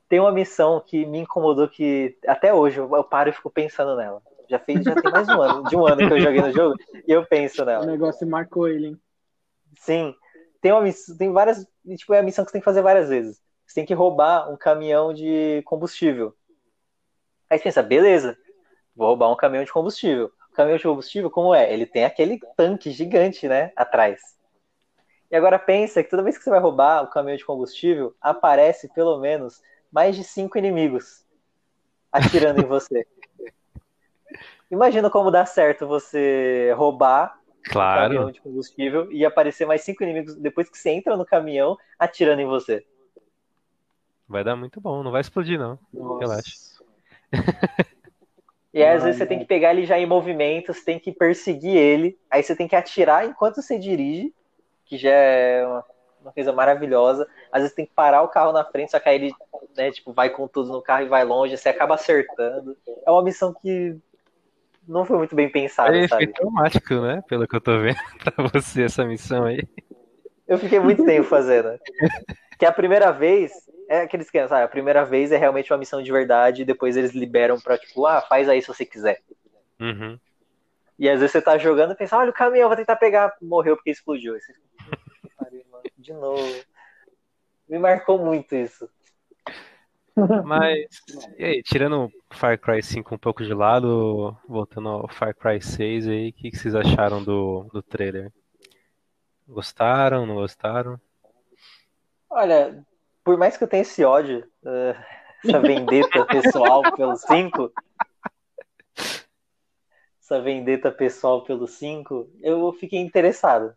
tem uma missão que me incomodou que até hoje eu paro e fico pensando nela. Já fez, já tem mais um ano, de um ano que eu joguei no jogo, e eu penso o nela. negócio marcou ele, hein? Sim. Tem uma tem várias, tipo, é a missão que você tem que fazer várias vezes. Você tem que roubar um caminhão de combustível. Aí você pensa, beleza, vou roubar um caminhão de combustível. O caminhão de combustível, como é? Ele tem aquele tanque gigante, né, atrás. E agora pensa que toda vez que você vai roubar o caminhão de combustível, aparece pelo menos mais de cinco inimigos atirando em você. Imagina como dá certo você roubar Claro. caminhão de combustível e aparecer mais cinco inimigos depois que você entra no caminhão atirando em você. Vai dar muito bom, não vai explodir não. Nossa. Relaxa. E aí, às vezes você tem que pegar ele já em movimento, você tem que perseguir ele, aí você tem que atirar enquanto você dirige, que já é uma, uma coisa maravilhosa. Às vezes tem que parar o carro na frente, só que aí ele né, tipo, vai com tudo no carro e vai longe, você acaba acertando. É uma missão que não foi muito bem pensada, Aí foi sabe? traumático, né? Pelo que eu tô vendo pra você, essa missão aí. Eu fiquei muito tempo fazendo. Que a primeira vez, é aquele esquema, sabe? A primeira vez é realmente uma missão de verdade, e depois eles liberam pra, tipo, ah, faz aí se você quiser. Uhum. E às vezes você tá jogando e pensa, olha o caminhão, vou tentar pegar, morreu porque explodiu. Você fica, "Puta que de novo. Me marcou muito isso. Mas, e aí, tirando o Far Cry 5 um pouco de lado, voltando ao Far Cry 6 aí, o que, que vocês acharam do, do trailer? Gostaram, não gostaram? Olha, por mais que eu tenha esse ódio, eh, essa vendetta pessoal pelo 5, essa vendetta pessoal pelo 5, eu fiquei interessado.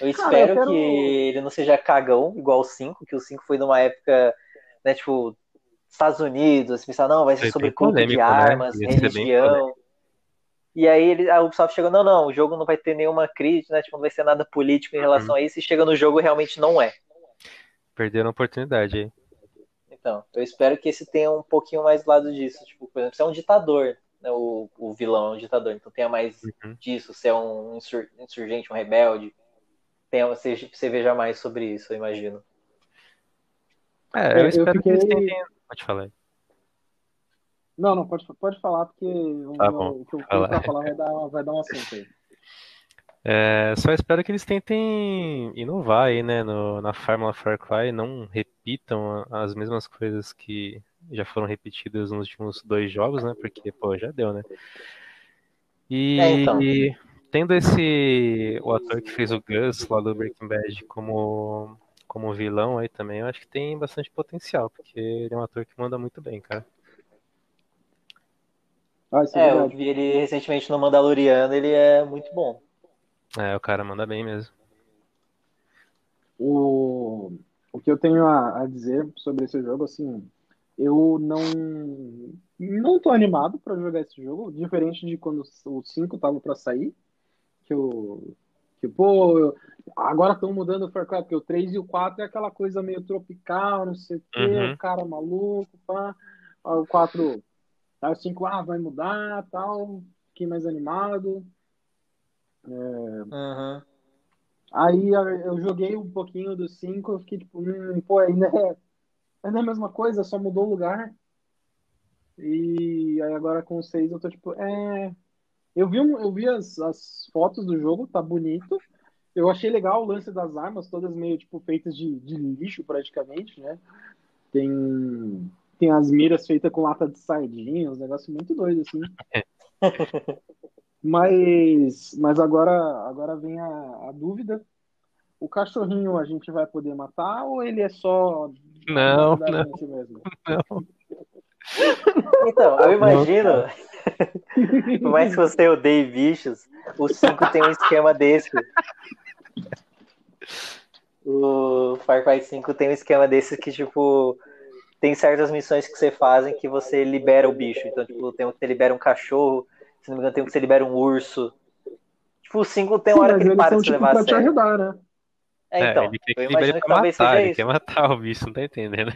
Eu Cara, espero eu quero- que ele não seja cagão igual o 5, que o 5 foi numa época, né, tipo, Estados Unidos, pensar, não, vai ser sobre culto de né? armas, bem religião. E aí ele, a Ubisoft chegou, não, não, o jogo não vai ter nenhuma crítica, né, tipo, não vai ser nada político em relação a isso, e chega no jogo realmente não é. Perderam a oportunidade aí. Então, eu espero que esse tenha um pouquinho mais do lado disso. Tipo, por exemplo, você é um ditador, né? O, o vilão é um ditador, então tenha mais Uhum. disso. Você é um insur- insurgente, um rebelde. Tenha, você, você veja mais sobre isso, eu imagino. É, eu, Eu espero que eles fiquei- tentem. Pode falar. aí. Não, não, pode, pode falar, porque o Tá o que eu tenho pra falar vai dar, vai dar um assunto aí. É, só espero que eles tentem inovar aí, né, no, na fórmula Far Cry, não repitam as mesmas coisas que já foram repetidas nos últimos dois jogos, né, porque, pô, já deu, né. E É, então. tendo esse, o ator que fez o Gus lá do Breaking Bad como, como vilão aí também, eu acho que tem bastante potencial, porque ele é um ator que manda muito bem, cara. Ah, isso é, É, eu vi ele recentemente no Mandaloriano, ele é muito bom. É, o cara manda bem mesmo. O, o que eu tenho a, a dizer sobre esse jogo, assim, eu não não tô animado pra jogar esse jogo, diferente de quando o 5 tava pra sair, que o que pô, eu- agora estão mudando o Far Cry, porque o 3 e o 4 é aquela coisa meio tropical, não sei o quê, Uhum. o cara maluco, pá. O 4, aí o 5, ah, vai mudar, tal, fiquei mais animado. Uhum. Aí eu joguei um pouquinho do 5, eu fiquei tipo, hum, pô, ainda é, ainda é a mesma coisa, só mudou o lugar. E aí agora com o 6 eu tô tipo, é. Eu vi, um- eu vi as, as fotos do jogo, tá bonito. Eu achei legal o lance das armas, todas meio tipo feitas de, de lixo praticamente, né? Tem, tem as miras feitas com lata de sardinha, uns negócios muito doidos assim. Mas, mas agora, agora vem a, a dúvida. O cachorrinho a gente vai poder matar ou ele é só Não, não, não. Então, eu imagino, por mais que você odeie bichos, o 5 tem um esquema desse. O Far Cry 5 tem um esquema desse que, tipo, tem certas missões que você fazem que você libera o bicho. Então, tipo, tem um que você libera um cachorro, se não me engano, tem um que você libera um urso. Tipo, o 5 tem uma Sim, hora que ele para de se tipo levar pra a te sério. ajudar, né? É, É, então, ele quer que eu libere imagino que matar, seja ele isso. quer matar o bicho, não tá entendendo.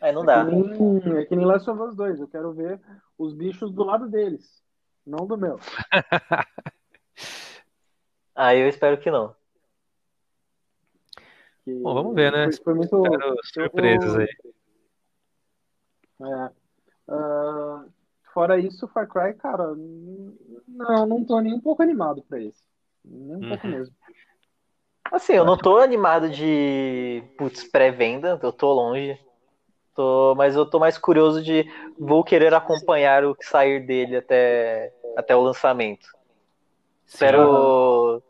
Aí não É dá. que nem, é que nem Last of Us 2. Eu quero ver os bichos do lado deles, não do meu. Aí eu espero que não. Que Bom, vamos ver, né? Foi, foi muito. Espero surpresas aí. É. Ah, fora isso, Far Cry, cara, não, não tô nem um pouco animado pra esse. Nem um pouco Uhum. mesmo. Assim, eu não tô animado de putz, pré-venda, eu tô longe. Tô, mas eu tô mais curioso de vou querer acompanhar o que sair dele até, até o lançamento. Espero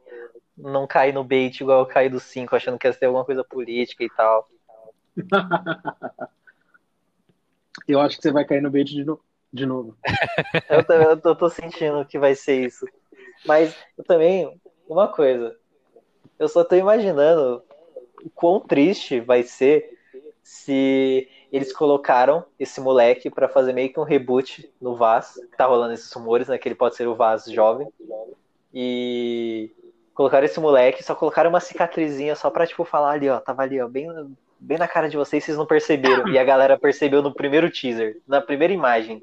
não cair no bait igual eu caí do 5, achando que ia ter alguma coisa política e tal. Eu acho que você vai cair no bait de, no- de novo. Eu, tô- eu tô, eu tô sentindo que vai ser isso. Mas eu também, uma coisa, eu só tô imaginando o quão triste vai ser se eles colocaram esse moleque pra fazer meio que um reboot no Vaz, que tá rolando esses rumores, né, que ele pode ser o Vaz jovem, e colocaram esse moleque, só colocaram uma cicatrizinha só pra, tipo, falar ali, ó, tava ali, ó, bem, bem na cara de vocês, vocês não perceberam, e a galera percebeu no primeiro teaser, na primeira imagem.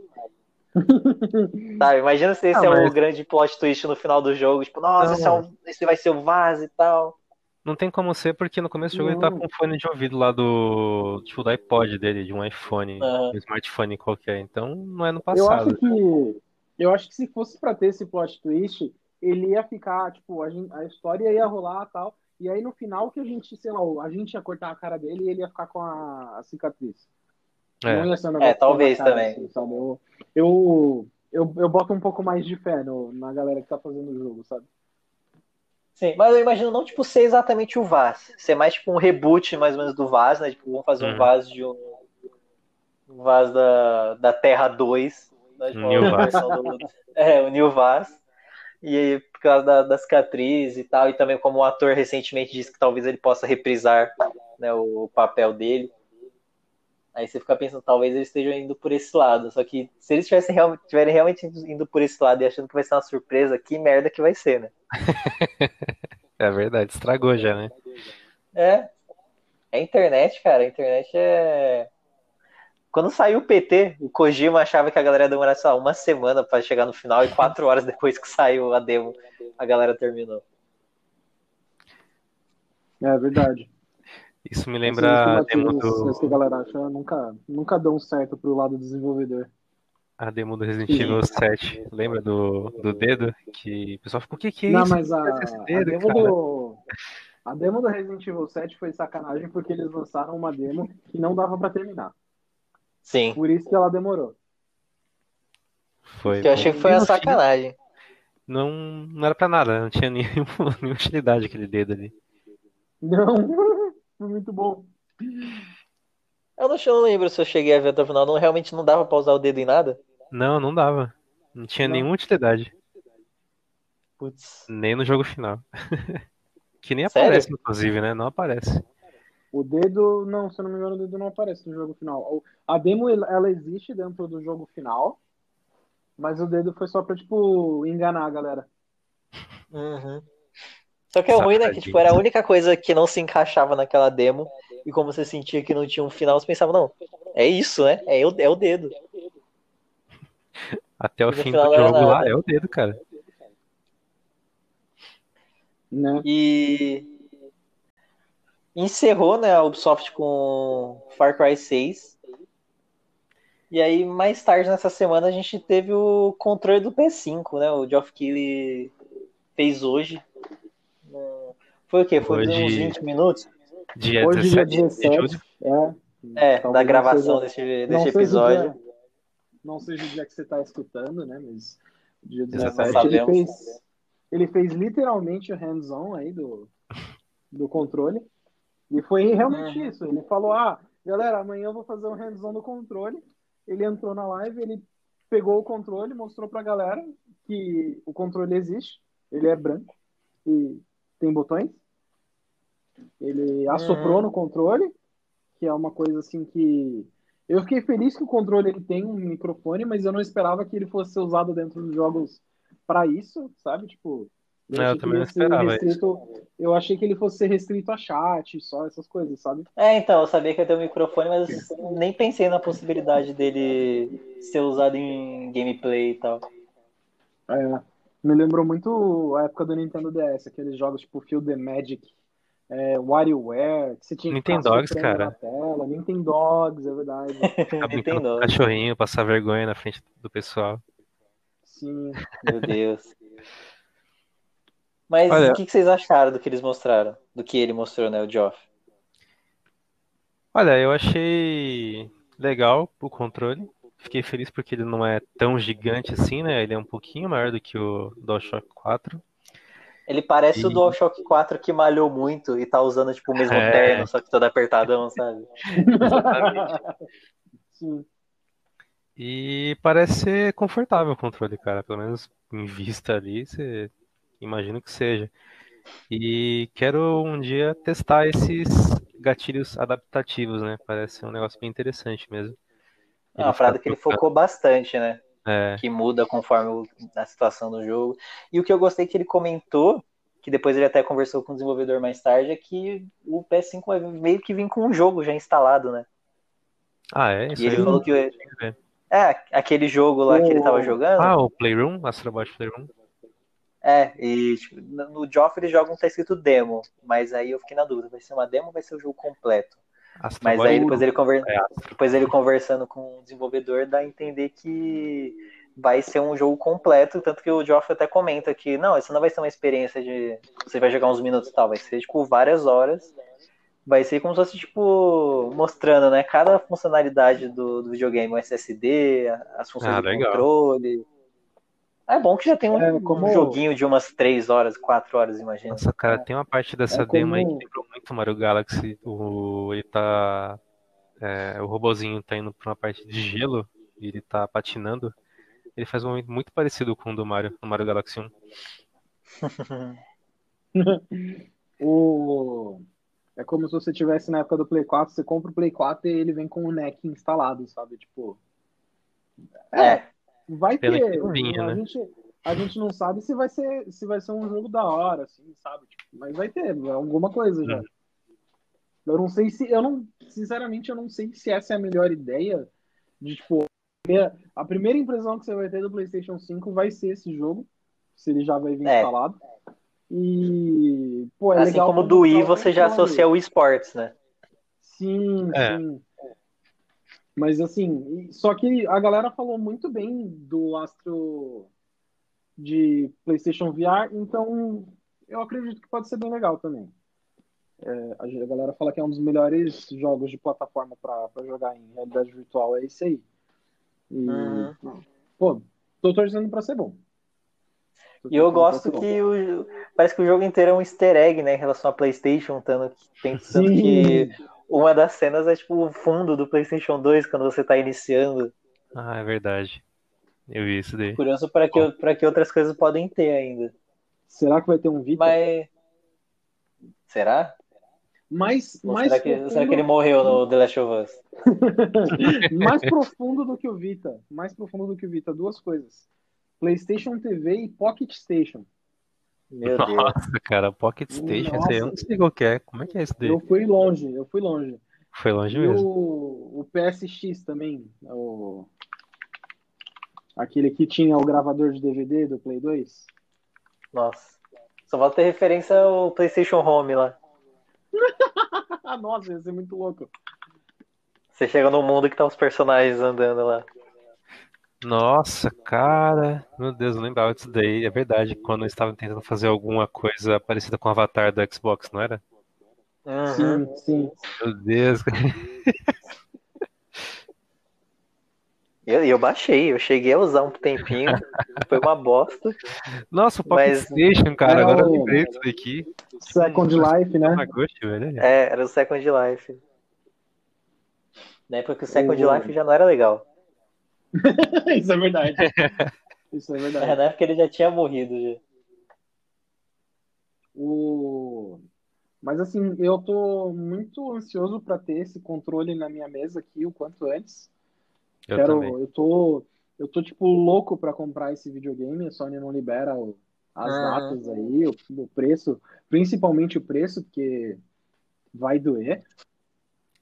Sabe, imagina se esse Ah, é o grande plot twist no final do jogo, tipo, nossa, Não. esse, é um- esse vai ser o Vaz e tal. Não tem como ser, porque no começo do jogo ele tá Não. com um fone de ouvido lá do. Tipo, do iPod dele, de um iPhone, um smartphone qualquer. Então não é no Eu passado. acho que. Eu acho que se fosse pra ter esse plot twist, ele ia ficar, tipo, a, gen- a história ia rolar e tal. E aí no final que a gente, sei lá, a gente ia cortar a cara dele e ele ia ficar com a, a cicatriz. É. Não ia ser um negócio É, talvez cara, também. assim, sabe? Eu, eu, eu, eu boto um pouco mais de fé no, na galera que tá fazendo o jogo, sabe? Sim, mas eu imagino não, tipo, ser exatamente o Vaz, ser mais, tipo, um reboot, mais ou menos, do Vaz, né, tipo, vamos fazer um Uhum. Vaz de um, um Vaz da, da Terra 2, né, tipo, New Vaz. do, é, o New Vaz, e aí, por causa da, da cicatriz e tal, e também como o ator recentemente disse que talvez ele possa reprisar, né, o papel dele, Aí você fica pensando, talvez eles estejam indo por esse lado. Só que se eles tivessem real, tiverem realmente indo por esse lado e achando que vai ser uma surpresa, que merda que vai ser, né? É verdade, estragou já, né? É. É internet, cara. A internet é. Quando saiu o PT, o Kojima achava que a galera ia demorar, sei lá, uma semana pra chegar no final e quatro horas depois que saiu a demo, a galera terminou. É verdade. Isso me lembra a demo do. que a galera acha nunca, nunca dão certo pro lado do desenvolvedor. a demo do Resident Evil 7. Lembra do, do dedo? Que o pessoal ficou, o que, que é Não, isso? mas a, Esse a dedo, demo cara?" do. A demo do Resident Evil 7 foi sacanagem porque eles lançaram uma demo que não dava pra terminar. Sim. Por isso que ela demorou. Foi, Que eu achei que foi uma fim, sacanagem. Não, não era pra nada, não tinha nenhum, nenhuma utilidade aquele dedo ali. Não, foi muito bom. Eu não, eu não lembro se eu cheguei a ver até o final. Não, realmente não dava pra usar o dedo em nada. Não, não dava. Não tinha Não. nenhuma utilidade. Putz. Nem no jogo final. Que nem Sério? aparece, inclusive, né? Não aparece. O dedo, não, se eu não me engano, o dedo não aparece no jogo final. A demo, ela existe dentro do jogo final, mas o dedo foi só pra, tipo, enganar a galera. Uhum. Só que é ruim, né? Que tipo, era a única coisa que não se encaixava naquela demo. E como você sentia que não tinha um final, você pensava, não, é isso, né? É o, é o dedo. Até o fim do jogo lá é o dedo, cara. Né? E encerrou, né, a Ubisoft com Far Cry 6. E aí, mais tarde nessa semana, a gente teve o controle do PS5, né? O Geoff Keighley fez hoje. Foi o quê? Foi Hoje- uns 20 minutos? Dia Hoje, dia 17 de julho. 17, é. É, da gravação desse, seja- desse não seja o episódio. dia- não seja o dia que você tá escutando, né? Mas dia Exatamente. 17 ele fez, ele fez literalmente o hands-on aí do, do controle. E foi realmente Uhum. isso. Ele falou: ah, galera, amanhã eu vou fazer um hands-on do controle. Ele entrou na live, ele pegou o controle, mostrou pra galera que o controle existe. Ele é branco e tem botões. Ele assoprou Uhum. no controle, que é uma coisa assim que eu fiquei feliz que o controle ele tem um microfone, mas eu não esperava que ele fosse ser usado dentro dos jogos pra isso, sabe? Tipo, Eu achei que também ele não esperava restrito, Eu achei que ele fosse ser restrito a chat, só essas coisas, sabe? É, então, eu sabia que ia ter um microfone, mas nem pensei na possibilidade dele ser usado em gameplay e tal. É, me lembrou muito a época do Nintendo DS, aqueles jogos tipo Feel the Magic, é, WarioWare, que você tinha que Nintendo ficar Dogs, soprando cara. na tela, Nintendogs, é verdade. Nintendo. o cachorrinho, passar vergonha na frente do pessoal. Sim. Meu Deus. Mas Olha- o que que vocês acharam do que eles mostraram? Do que ele mostrou, né, o Geoff? Olha, eu achei legal o controle. Fiquei feliz porque ele não é tão gigante assim, né? Ele é um pouquinho maior do que o DualShock 4. Ele parece o E- DualShock 4 que malhou muito e tá usando, tipo, o mesmo É. terno, só que todo apertadão, sabe? Sim. E parece ser confortável o controle, cara. Pelo menos em vista ali, você imagina que seja. E quero um dia testar esses gatilhos adaptativos, né? Parece um negócio bem interessante mesmo. É uma fica que ele focou bastante, né? É, que muda conforme o- a situação do jogo. E o que eu gostei que ele comentou, que depois ele até conversou com o desenvolvedor mais tarde, é que o PS5 vai meio que vir com um jogo já instalado, né? Ah, é? Isso E ele falou que é aquele jogo lá que ele tava jogando. Ah, o Playroom? Astrobot Playroom? É, e tipo, no Joff eles jogam tá escrito demo, mas aí eu fiquei na dúvida, vai ser uma demo ou vai ser o jogo completo? Mas Astrobot aí depois ele, conver... É, depois ele conversando com o desenvolvedor dá a entender que vai ser um jogo completo, tanto que o Geoff até comenta que não, isso não vai ser uma experiência de você vai jogar uns minutos e tal, vai ser tipo várias horas. Vai ser como se fosse tipo mostrando, né, cada funcionalidade do, do videogame, o SSD, as funções Ah, do legal. controle. É bom que já tem um, É, como- um joguinho de umas 3 horas, 4 horas, imagina. Nossa, cara, tem uma parte dessa É demo aí que como- lembrou muito Mario Galaxy. O, ele tá. é, o robozinho tá indo pra uma parte de gelo e ele tá patinando. Ele faz um movimento muito parecido com o do Mario, no Mario Galaxy 1. O... É como se você tivesse na época do Play 4, você compra o Play 4 e ele vem com o NEC instalado, sabe? Tipo. É, Vai Pena ter. vinha, a, né? gente, a gente não sabe se vai ser, se vai ser um jogo da hora, assim, sabe? Tipo, mas vai ter, alguma coisa já. Hum. Eu não sei se. Eu não. Sinceramente, eu não sei se essa é a melhor ideia. De, tipo, a primeira- a primeira impressão que você vai ter do PlayStation 5 vai ser esse jogo. Se ele já vai vir É. instalado. E. Pô, é assim legal como do Wii você já associa o esports, né? Sim, É. sim. Mas assim, só que a galera falou muito bem do Astro de PlayStation VR, então eu acredito que pode ser bem legal também. É, a galera fala que é um dos melhores jogos de plataforma para jogar em realidade virtual, é esse aí. E, Uhum. pô, tô torcendo pra ser bom. E eu gosto que o, parece que o jogo inteiro é um easter egg, né, em relação a PlayStation, tanto que, pensando Sim. que uma das cenas é tipo o fundo do PlayStation 2 quando você tá iniciando. Ah, é verdade. Eu vi isso daí. Curioso para que, para que outras coisas podem ter ainda. Será que vai ter um Vita? Mas. Será? mais, Ou mais, será, que, profundo, será que ele morreu no The Last of Us? mais profundo do que o Vita. Mais profundo do que o Vita. Duas coisas. PlayStation TV e Pocket Station. Meu Deus. Nossa, cara, Pocket Station, aí eu não sei qual que é. Como é que é isso daí? Eu fui longe, eu fui longe. Foi longe E mesmo. o, o PSX também. O, aquele que tinha o gravador de DVD do Play 2. Nossa. Só falta ter referência ao PlayStation Home lá. Nossa, ia ser muito louco. Você chega no mundo que tá os personagens andando lá. Nossa, cara. Meu Deus, eu lembrava disso daí. É verdade, quando eu estava tentando fazer alguma coisa parecida com o Avatar do Xbox, não era? Uhum. Sim, sim. Meu Deus. E eu, eu baixei, eu cheguei a usar um tempinho. Foi uma bosta. Nossa, o Pocket Mas- Station, cara. Era Agora eu lembrei disso daqui. Second Life, né? Tamagotchi, velho. É, era o Second Life. Na época que o Second O- Life já não era legal. Isso é verdade. Isso é É, verdade. na época ele já tinha morrido. Já. O... Mas assim, eu tô muito ansioso para ter esse controle na minha mesa aqui o quanto antes. Eu Quero, também. eu tô, eu tô tipo louco para comprar esse videogame. A Sony não libera o- as Uhum. datas aí, o, o preço, principalmente o preço, porque vai doer.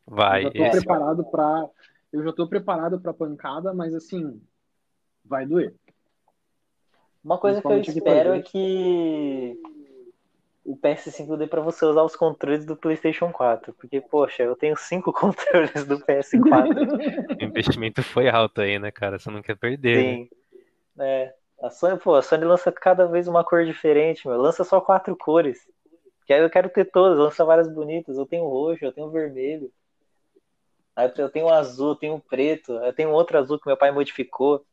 Vai. eu tô esse- preparado para, eu já tô preparado para pancada, mas assim, vai doer. Uma coisa que eu espero é que o PS5 dê pra você usar os controles do PlayStation 4. Porque, poxa, eu tenho cinco controles do PS4. O investimento foi alto aí, né, cara? Você não quer perder, né? Sim. É, a Sony, pô, a Sony lança cada vez uma cor diferente, meu. Lança só quatro cores. Que aí eu quero ter todas, lança várias bonitas. Eu tenho roxo, eu tenho vermelho. Eu tenho azul, eu tenho preto, eu tenho outro azul que meu pai modificou.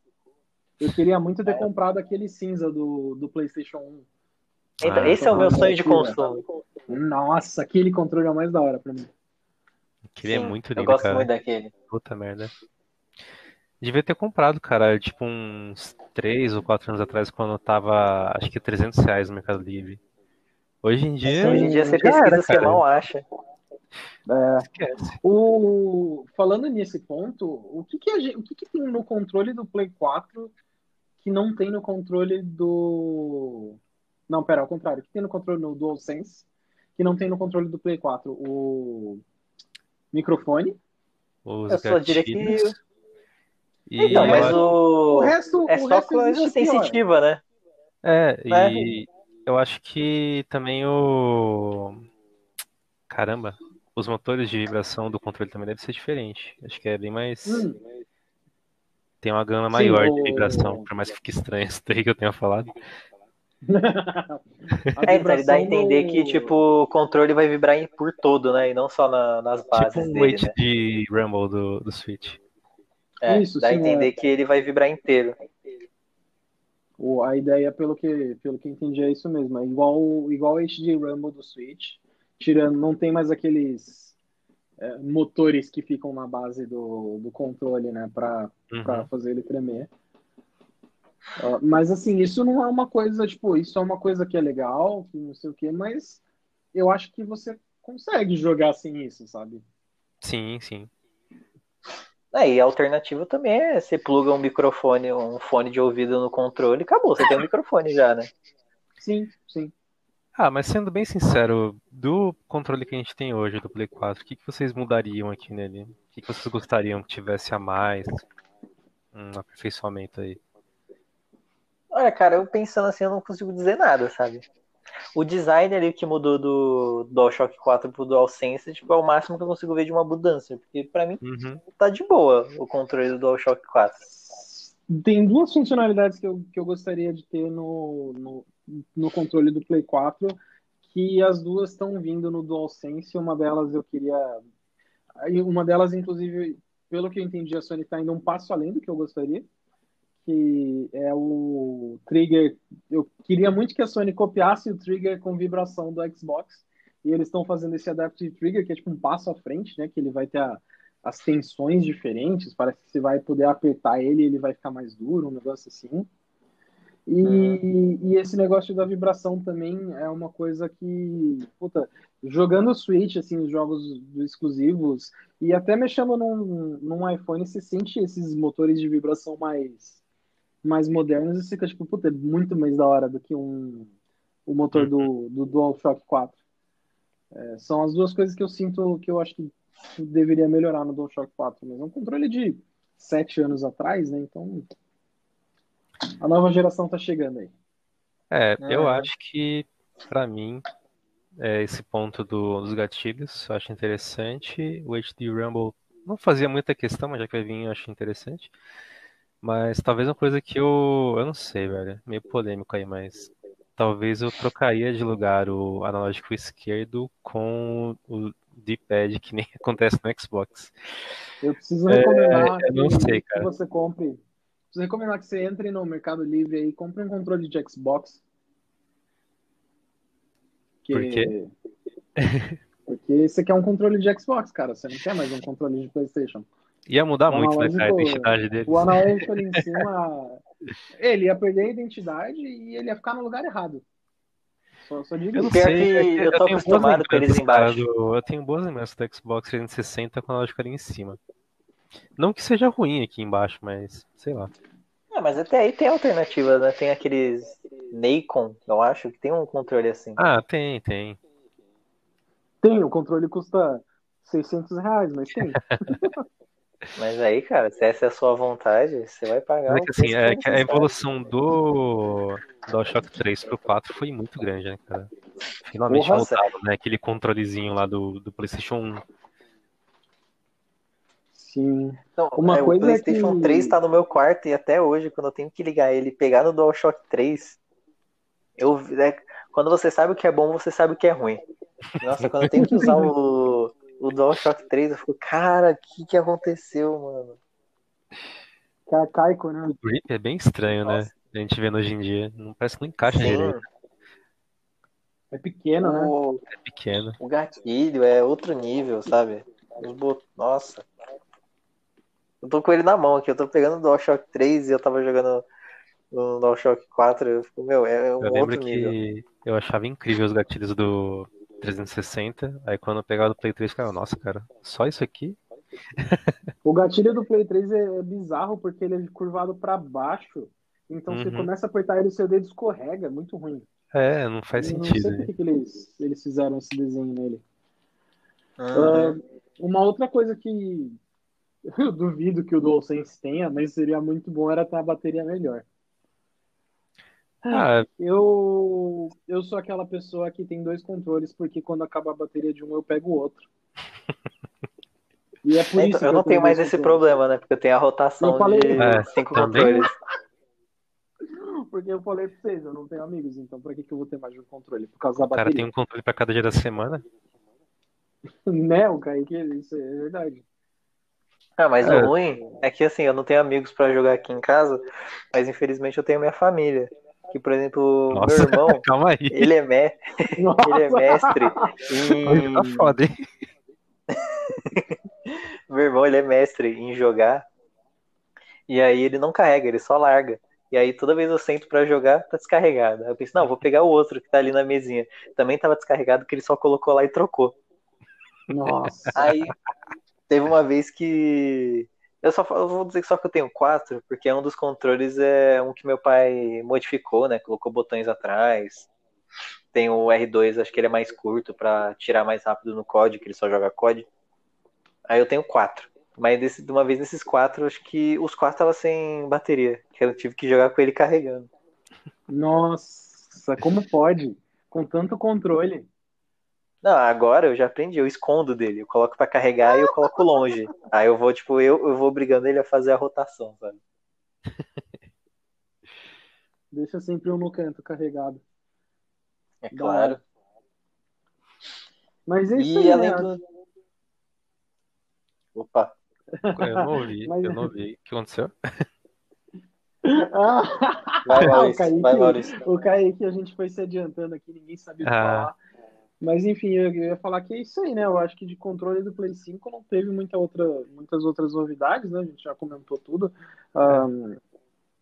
Eu queria muito ter É. comprado aquele cinza do, do PlayStation 1. Então, Ah, esse é o meu sonho de mentira. consumo. Nossa, aquele controle é o mais da hora pra mim. Aquele é muito Eu lindo, gosto cara. muito daquele. Puta merda. Devia ter comprado, cara, tipo uns 3 ou 4 anos atrás, quando eu tava, acho que 300 reais no Mercado Livre. Hoje em dia, Hoje em dia você pesquisa, era, você cara. mal acha. É, Esquece. o, falando nesse ponto, o que que, a gente- o que que tem no controle do Play 4 que não tem no controle do... Não, pera, ao contrário. O que tem no controle do DualSense que não tem no controle do Play 4? O microfone. Os Eu só diria que. gatilhos. E Então, mas acho- O o. resto, É o só resto coisa sensitiva, né? É, É. e eu acho que também o. Caramba, os motores de vibração do controle também deve ser diferente. Acho que é bem mais. Hum, Tem uma gama Sim, maior o- de vibração, por mais que fique estranho isso daí que eu tenha falado. É, então ele dá a entender que, tipo, o controle vai vibrar em- por todo, né? E não só na- nas bases Tipo um dele, weight né? de Rumble do, do Switch. É, Isso, dá a sim, entender é. que ele vai vibrar inteiro. O- a ideia, pelo que, pelo que entendi, é isso mesmo. É igual, igual o HD Rumble do Switch. Tirando, não tem mais aqueles é, motores que ficam na base do, do controle, né? Pra, pra Uhum. fazer ele tremer. Ah, mas assim, isso não é uma coisa, tipo, isso é uma coisa que é legal, que não sei o quê, mas eu acho que você consegue jogar sem isso, sabe? Sim, sim. É, e a alternativa também é você pluga um microfone, um fone de ouvido no controle e acabou, você tem um microfone já, né? Sim, sim. Ah, mas sendo bem sincero, do controle que a gente tem hoje, do Play 4, o que, que vocês mudariam aqui nele? O que, que vocês gostariam que tivesse a mais? Um aperfeiçoamento aí. Olha, cara, eu pensando assim, eu não consigo dizer nada, sabe? O design ali que mudou do DualShock 4 pro DualSense tipo, é o máximo que eu consigo ver de uma mudança. Porque pra mim Uhum. tá de boa o controle do DualShock 4. Tem duas funcionalidades que eu, que eu gostaria de ter no, no, no controle do Play 4, que as duas estão vindo no DualSense. Uma delas eu queria. Uma delas, inclusive, pelo que eu entendi, a Sony está indo um passo além do que eu gostaria, que é o trigger. Eu queria muito que a Sony copiasse o trigger com vibração do Xbox, e eles estão fazendo esse Adaptive Trigger, que é tipo um passo à frente, né? Que ele vai ter a- as tensões diferentes, parece que você vai poder apertar ele ele vai ficar mais duro, um negócio assim. E, e esse negócio da vibração também é uma coisa que, puta, jogando o Switch, assim, os jogos exclusivos, e até mexendo num, num iPhone, você sente esses motores de vibração mais, mais modernos e fica, tipo, puta, é muito mais da hora do que um, o motor do, do DualShock 4. É, são as duas coisas que eu sinto que eu acho que deveria melhorar no DualShock 4, mas é um controle de sete anos atrás, né? Então a nova geração tá chegando aí. É, eu Uhum. acho que, pra mim, é, esse ponto do- dos gatilhos eu acho interessante. O HD Rumble não fazia muita questão, mas já que vai vir, eu acho interessante. Mas talvez uma coisa que eu, eu não sei, velho, meio polêmico aí, mas talvez eu trocaria de lugar o analógico esquerdo com o D-pad, que nem acontece no Xbox. Eu preciso recomendar eu não que, sei, que cara. você compre. Preciso recomendar que você entre no Mercado Livre aí e compre um controle de Xbox. Que- Por quê? Porque você quer um controle de Xbox, cara. Você não quer mais um controle de PlayStation. Ia mudar O muito, né, cara, a analógico- identidade deles. O analógico ali em cima, ele ia perder a identidade e ele ia ficar no lugar errado. Só, só digo Eu não sei, é que eu tô tenho boas acostumado com eles embaixo. do- eu tenho boas lembranças do Xbox 360 com a lógica ali em cima. Não que seja ruim aqui embaixo, mas sei lá. Ah, mas até aí tem alternativa, né? Tem aqueles Nacon, eu acho, que tem um controle assim. Ah, tem, tem. Tem, o controle custa 600 reais, mas tem. Mas aí, cara, se essa é a sua vontade, você vai pagar Mas é que assim, é que a evolução do DualShock 3 pro 4 foi muito grande, né, cara? Finalmente Porra, voltava, né? Aquele controlezinho lá do, do PlayStation 1. Sim. Então, Uma é, coisa o PlayStation que- 3 tá no meu quarto e até hoje, quando eu tenho que ligar ele e pegar no DualShock 3, eu, é, quando você sabe o que é bom, você sabe o que é ruim. Nossa, quando eu tenho que usar o, o DualShock 3, eu fico, cara, o que, que aconteceu, mano? Que é arcaico, né? O grip é bem estranho, né? Nossa. A gente vendo hoje em dia. Não parece que não encaixa Sim, direito. É pequeno, né? o, É pequeno. o gatilho é outro nível, sabe? Os bot... Nossa. Eu tô com ele na mão aqui, eu tô pegando o DualShock 3 e eu tava jogando no DualShock 4, eu fico, meu, é um Eu lembro outro nível. que eu achava incrível os gatilhos do 360. Aí quando eu pegava do Play 3, cara, nossa, cara, só isso aqui? O gatilho do Play 3 é bizarro porque ele é curvado pra baixo. Então você Uhum. começa a apertar ele, seu dedo escorrega. É muito ruim. É, não faz Eu não sentido. sei né? por que, que eles, eles fizeram esse desenho nele. Uhum. Ah, uma outra coisa que eu duvido que o DualSense tenha, mas seria muito bom era ter uma bateria melhor. Ah, Eu, eu sou aquela pessoa que tem dois controles, porque quando acaba a bateria de um, eu pego o outro. E é por Então, isso que eu não tenho mais esse problema, né? Porque eu tenho a rotação Eu falei- de É, cinco controles. Porque eu falei pra vocês, eu não tenho amigos, então pra que, que eu vou ter mais de um controle? Por causa da o cara bateria. tem um controle pra cada dia da semana. Né, o Kaique, isso é verdade. Ah, mas É. o ruim é que assim, eu não tenho amigos pra jogar aqui em casa, mas infelizmente eu tenho minha família. Que, por exemplo, Nossa. meu irmão, Calma aí. ele é, me... ele é mestre tá em. foda, hein? Meu irmão, ele é mestre em jogar. E aí ele não carrega, ele só larga. E aí toda vez eu sento pra jogar, tá descarregado. Aí eu penso, não, vou pegar o outro que tá ali na mesinha. Também tava descarregado, que ele só colocou lá e trocou. Nossa. Aí teve uma vez que. Eu só eu vou dizer que só que eu tenho quatro, porque um dos controles é um que meu pai modificou, né? Colocou botões atrás. Tem o R2, acho que ele é mais curto pra tirar mais rápido no COD, que ele só joga COD. Aí eu tenho quatro. Mas desse- de uma vez desses quatro, acho que os quatro estavam sem bateria. Que eu tive que jogar com ele carregando. Nossa, como pode? com tanto controle. Não, agora eu já aprendi, eu escondo dele, eu coloco pra carregar e eu coloco longe. Aí eu vou, tipo, eu, eu vou obrigando ele a fazer a rotação, sabe? Deixa sempre um no canto carregado. É claro. Mas é isso E aí, além né? do. Opa, Eu não ouvi, Mas- eu não ouvi. O que aconteceu? Ah, vai o Maurício, Kaique, vai Maurício. o Kaique, a gente foi se adiantando aqui, ninguém sabia o que Ah. falar. Mas enfim, eu ia falar que é isso aí, né? Eu acho que de controle do Play 5 não teve muita outra, muitas outras novidades, né? A gente já comentou tudo. Ahn,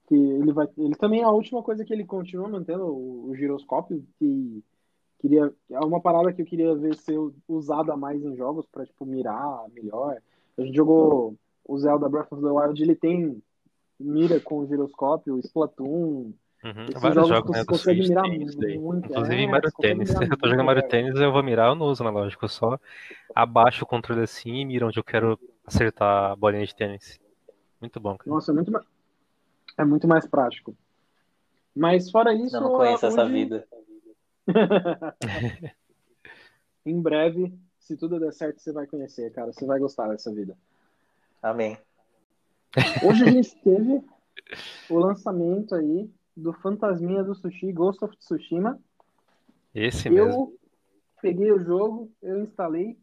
que ele vai, ele também a última coisa que ele continua mantendo o, o giroscópio, que queria é uma parada que eu queria ver ser usada mais em jogos para tipo mirar melhor. A gente jogou o Zelda Breath of the Wild, ele tem mira com o giroscópio, Splatoon, Uhum. Vários jogos né, consegue mirar muito. Inclusive é, Mario Tênis. Se eu tô jogando Mario é. Tênis, eu vou mirar, eu não uso analógico, eu só abaixo o controle assim e miro onde eu quero acertar a bolinha de tênis. Muito bom, cara. Nossa, é muito, ma- é muito mais prático. Mas fora isso, Eu não conheço essa hoje, vida. em breve, se tudo der certo, você vai conhecer, cara. Você vai gostar dessa vida. Amém. Hoje a gente teve o lançamento aí do Fantasminha do Sushi, Ghost of Tsushima. Esse mesmo. Eu peguei o jogo, eu instalei,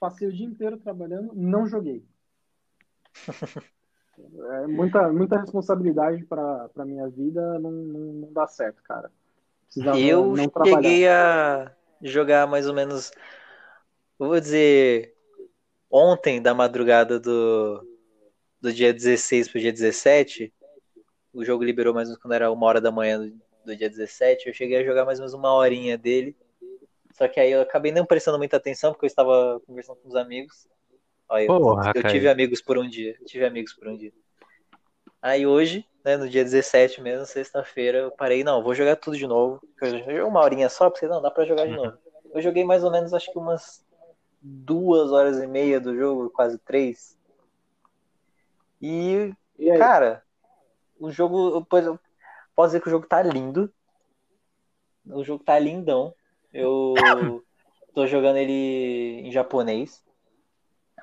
passei o dia inteiro trabalhando, não joguei. É muita, muita responsabilidade para para minha vida, não, não, não dá certo, cara. Precisava Eu não trabalhar. cheguei a jogar mais ou menos, eu vou dizer, ontem da madrugada do, do dia 16 pro dia 17. O jogo liberou mais ou menos quando era uma hora da manhã do, do dia 17. Eu cheguei a jogar mais ou menos uma horinha dele. Só que aí eu acabei não prestando muita atenção porque eu estava conversando com os amigos. Olha, eu- Porra, eu Caio. tive amigos por um dia. Eu tive amigos por um dia. Aí hoje, né, no dia 17 mesmo, sexta-feira, eu parei, não, vou jogar tudo de novo. Eu joguei uma horinha só, porque não, dá pra jogar de novo. Eu joguei mais ou menos, acho que umas duas horas e meia do jogo, quase três. E, E aí? cara, o jogo, pois eu posso dizer que o jogo tá lindo. O jogo tá lindão. Eu tô jogando ele em japonês.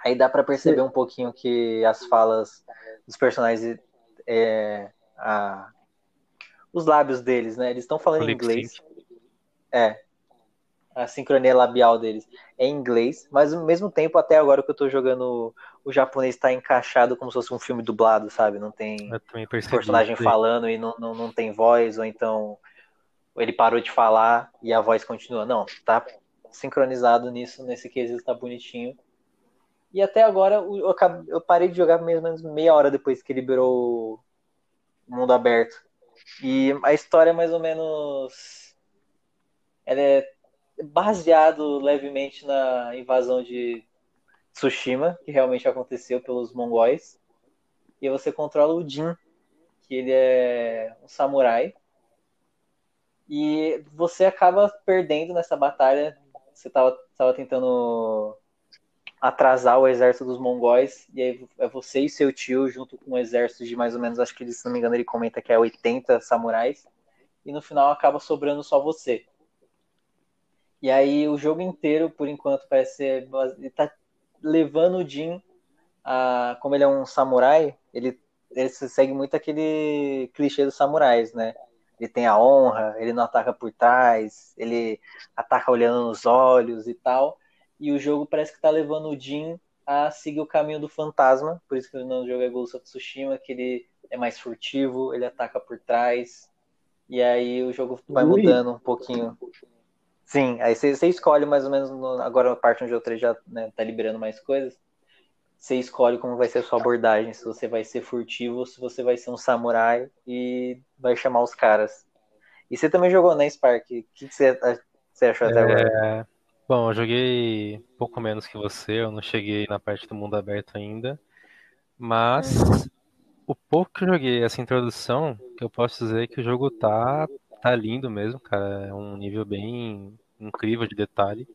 Aí dá pra perceber um pouquinho que as falas dos personagens, é, a- os lábios deles, né? Eles estão falando em inglês. É. A sincronia labial deles é em inglês, mas ao mesmo tempo, até agora que eu tô jogando, o japonês tá encaixado como se fosse um filme dublado, sabe? Não tem personagem isso falando e não, não, não tem voz, ou então ele parou de falar e a voz continua. Não, tá sincronizado nisso, nesse quesito tá bonitinho. E até agora eu, eu parei de jogar mais ou menos meia hora depois que liberou o mundo aberto. E a história é mais ou menos. Ela é baseado levemente na invasão de Tsushima, que realmente aconteceu pelos mongóis. E você controla o Jin, que ele é um samurai. E você acaba perdendo nessa batalha. Você estava tava tentando atrasar o exército dos mongóis. E aí é você e seu tio, junto com um exército de mais ou menos, acho que ele, se não me engano, ele comenta que é 80 samurais. E no final acaba sobrando só você. E aí o jogo inteiro, por enquanto, parece ser. Ele tá levando o Jin a. Como ele é um samurai, ele, ele segue muito aquele clichê dos samurais, né? Ele tem a honra, ele não ataca por trás, ele ataca olhando nos olhos e tal. E o jogo parece que tá levando o Jin a seguir o caminho do fantasma, por isso que no jogo é Ghost of Tsushima, que ele é mais furtivo, ele ataca por trás. E aí o jogo vai mudando um pouquinho. Sim, aí você, você escolhe mais ou menos, no- agora a parte onde o 3 já né, tá liberando mais coisas, você escolhe como vai ser a sua abordagem, se você vai ser furtivo ou se você vai ser um samurai e vai chamar os caras. E você também jogou, né, Spark? O que, você, você achou até agora? Bom, eu joguei pouco menos que você, eu não cheguei na parte do mundo aberto ainda, mas o pouco que eu joguei, essa introdução, que eu posso dizer que o jogo tá, tá lindo mesmo, cara, é um nível bem incrível de detalhe,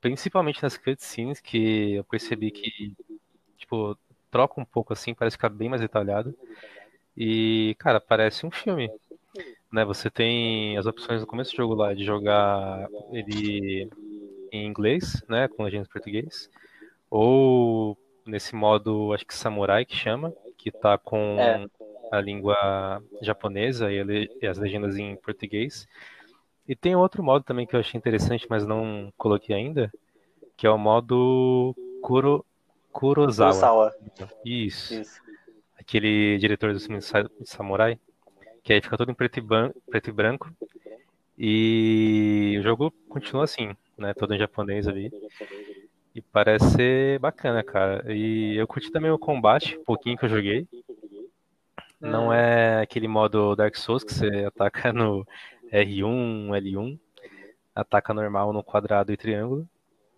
principalmente nas cutscenes, que eu percebi que, tipo, troca um pouco assim, parece ficar bem mais detalhado, e, cara, parece um filme. né, você tem as opções no começo do jogo lá de jogar ele em inglês, né, com legenda em português, ou nesse modo, acho que samurai que chama, que tá com É. a língua japonesa e as legendas em português. E tem outro modo também que eu achei interessante, mas não coloquei ainda, que é o modo Kuro, Kurosawa. Kurosawa. Isso. Isso. Aquele diretor do filme Sa- Samurai, que aí fica todo em preto e, preto e branco. E o jogo continua assim, né? Todo em japonês ali. E parece ser bacana, cara. E eu curti também o combate, um pouquinho que eu joguei. Não é aquele modo Dark Souls que você ataca no R1, L1, ataca normal no quadrado e triângulo.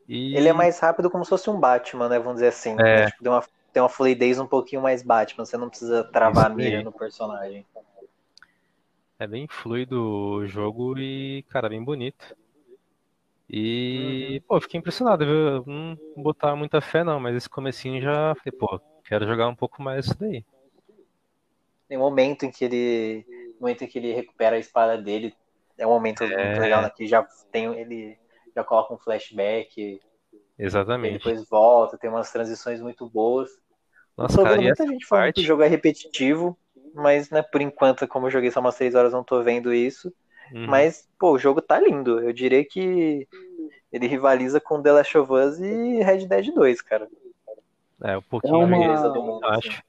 E Ele é mais rápido como se fosse um Batman, né? Vamos dizer assim. É. Tipo, tem, uma, tem uma fluidez um pouquinho mais Batman. Você não precisa travar a mira no personagem. é bem fluido o jogo e, cara, bem bonito. E, pô, eu fiquei impressionado, viu? Não botava muita fé, não, mas esse comecinho já falei, pô, quero jogar um pouco mais isso daí. Tem um momento em que ele. Momento em que ele recupera a espada dele. É um momento É. muito legal, né? Que já tem. Ele já coloca um flashback. E Exatamente. depois volta, tem umas transições muito boas. Nossa, tô cara, vendo muita gente falando que parte. o jogo é repetitivo, mas né, por enquanto, como eu joguei só umas 3 horas, não tô vendo isso. Uhum. Mas, pô, o jogo tá lindo. Eu diria que ele rivaliza com The Last of Us e Red Dead 2, cara. É, um É pouquinho uma- Beleza do mundo, eu assim. acho.